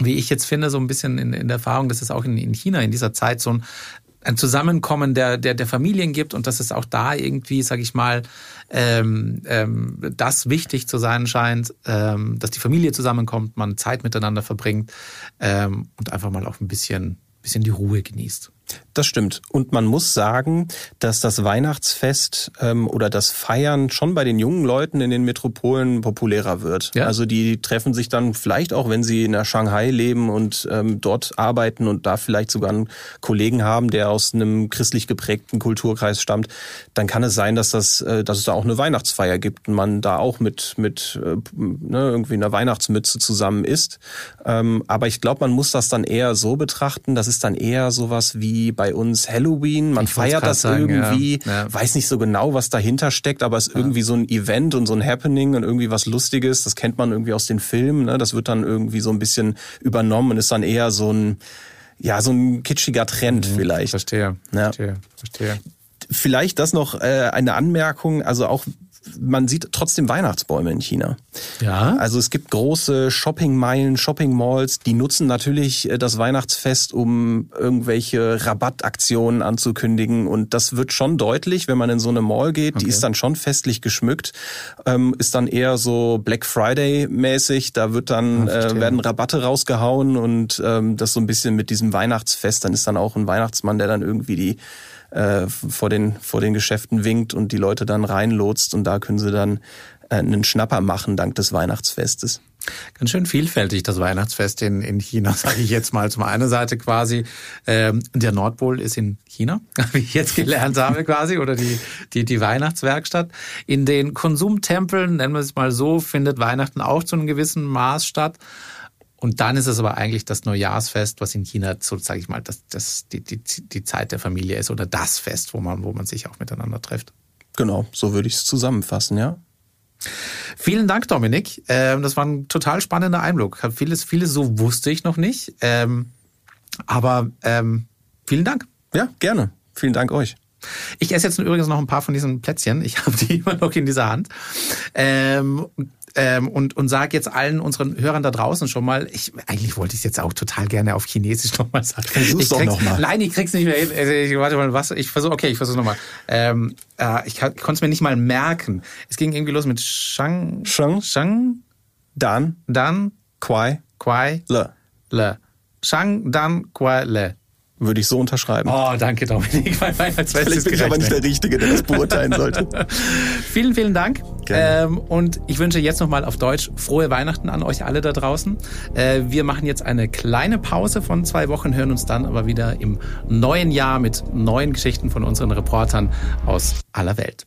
[SPEAKER 3] wie ich jetzt finde, so ein bisschen in, in der Erfahrung, dass es auch in, in China in dieser Zeit so ein, ein Zusammenkommen der, der, der Familien gibt und dass es auch da irgendwie, sag ich mal, ähm, ähm, das wichtig zu sein scheint, ähm, dass die Familie zusammenkommt, man Zeit miteinander verbringt ähm, und einfach mal auch ein bisschen, bisschen die Ruhe genießt.
[SPEAKER 5] Das stimmt. Und man muss sagen, dass das Weihnachtsfest ähm, oder das Feiern schon bei den jungen Leuten in den Metropolen populärer wird.
[SPEAKER 3] Ja.
[SPEAKER 5] Also die treffen sich dann vielleicht auch, wenn sie in der Shanghai leben und ähm, dort arbeiten und da vielleicht sogar einen Kollegen haben, der aus einem christlich geprägten Kulturkreis stammt, dann kann es sein, dass das, äh, dass es da auch eine Weihnachtsfeier gibt und man da auch mit mit äh, ne, irgendwie einer Weihnachtsmütze zusammen isst. Ähm, aber ich glaube, man muss das dann eher so betrachten. Das ist dann eher sowas wie bei uns Halloween. Man
[SPEAKER 3] Ich
[SPEAKER 5] feiert das
[SPEAKER 3] sagen,
[SPEAKER 5] irgendwie,
[SPEAKER 3] ja. Ja.
[SPEAKER 5] weiß nicht so genau, was dahinter steckt, aber es ist irgendwie so ein Event und so ein Happening und irgendwie was Lustiges. Das kennt man irgendwie aus den Filmen. Ne? Das wird dann irgendwie so ein bisschen übernommen und ist dann eher so ein ja, so ein kitschiger Trend vielleicht.
[SPEAKER 3] Mhm. Verstehe,
[SPEAKER 5] Ja.
[SPEAKER 3] verstehe, verstehe.
[SPEAKER 5] Vielleicht das noch äh, eine Anmerkung, also auch man sieht trotzdem Weihnachtsbäume in China.
[SPEAKER 3] Ja.
[SPEAKER 5] Also es gibt große Shoppingmeilen, Shoppingmalls, die nutzen natürlich äh, das Weihnachtsfest, um irgendwelche Rabattaktionen anzukündigen. Und das wird schon deutlich, wenn man in so eine Mall geht. Die
[SPEAKER 3] Okay.
[SPEAKER 5] ist dann schon festlich geschmückt, ähm, ist dann eher so Black Friday mäßig. Da wird dann
[SPEAKER 3] Ah,
[SPEAKER 5] äh, werden Rabatte rausgehauen und ähm, das so ein bisschen mit diesem Weihnachtsfest. Dann ist dann auch ein Weihnachtsmann, der dann irgendwie die äh, vor den vor den Geschäften winkt und die Leute dann reinlotst und da können sie dann äh, einen Schnapper machen dank des Weihnachtsfestes.
[SPEAKER 3] Ganz schön vielfältig das Weihnachtsfest in, in China, sage ich jetzt mal. Zum einen Seite quasi, ähm, der Nordpol ist in China, wie ich jetzt gelernt habe quasi, oder die, die, die Weihnachtswerkstatt. In den Konsumtempeln, nennen wir es mal so, findet Weihnachten auch zu einem gewissen Maß statt. Und dann ist es aber eigentlich das Neujahrsfest, was in China so, sage ich mal, das, das, die, die, die Zeit der Familie ist oder das Fest, wo man, wo man sich auch miteinander trifft.
[SPEAKER 5] Genau, so würde ich es zusammenfassen, ja.
[SPEAKER 3] Vielen Dank, Dominik. Ähm, das war ein total spannender Einblick. Vieles, vieles so wusste ich noch nicht. Ähm, aber ähm, vielen Dank.
[SPEAKER 5] Ja, gerne. Vielen Dank euch.
[SPEAKER 3] Ich esse jetzt übrigens noch ein paar von diesen Plätzchen. Ich habe die immer noch in dieser Hand. Ähm, ähm, und und sage jetzt allen unseren Hörern da draußen schon mal, ich, eigentlich wollte ich es jetzt auch total gerne auf Chinesisch nochmal sagen.
[SPEAKER 5] Versuch's
[SPEAKER 3] ich
[SPEAKER 5] doch
[SPEAKER 3] krieg's-
[SPEAKER 5] noch mal.
[SPEAKER 3] Nein, ich krieg's nicht mehr hin. Also, Ich, warte mal, was? Ich versuche, okay, ich versuche nochmal. Ähm, äh, ich konnte es mir nicht mal merken. Es ging irgendwie los mit Shang,
[SPEAKER 5] Shang.
[SPEAKER 3] Shang,
[SPEAKER 5] Dan,
[SPEAKER 3] Dan,
[SPEAKER 5] Quai,
[SPEAKER 3] Quai,
[SPEAKER 5] Le.
[SPEAKER 3] Le. Shang, Dan, Quai, Le.
[SPEAKER 5] Würde ich so unterschreiben.
[SPEAKER 3] Oh, danke, Dominik. Mein Weihnachtsfest
[SPEAKER 5] Vielleicht bin ich aber nicht
[SPEAKER 3] gerechnet.
[SPEAKER 5] der Richtige, der das beurteilen sollte.
[SPEAKER 3] Vielen, vielen Dank. Ähm, und ich wünsche jetzt nochmal auf Deutsch frohe Weihnachten an euch alle da draußen. Äh, wir machen jetzt eine kleine Pause von zwei Wochen, hören uns dann aber wieder im neuen Jahr mit neuen Geschichten von unseren Reportern aus aller Welt.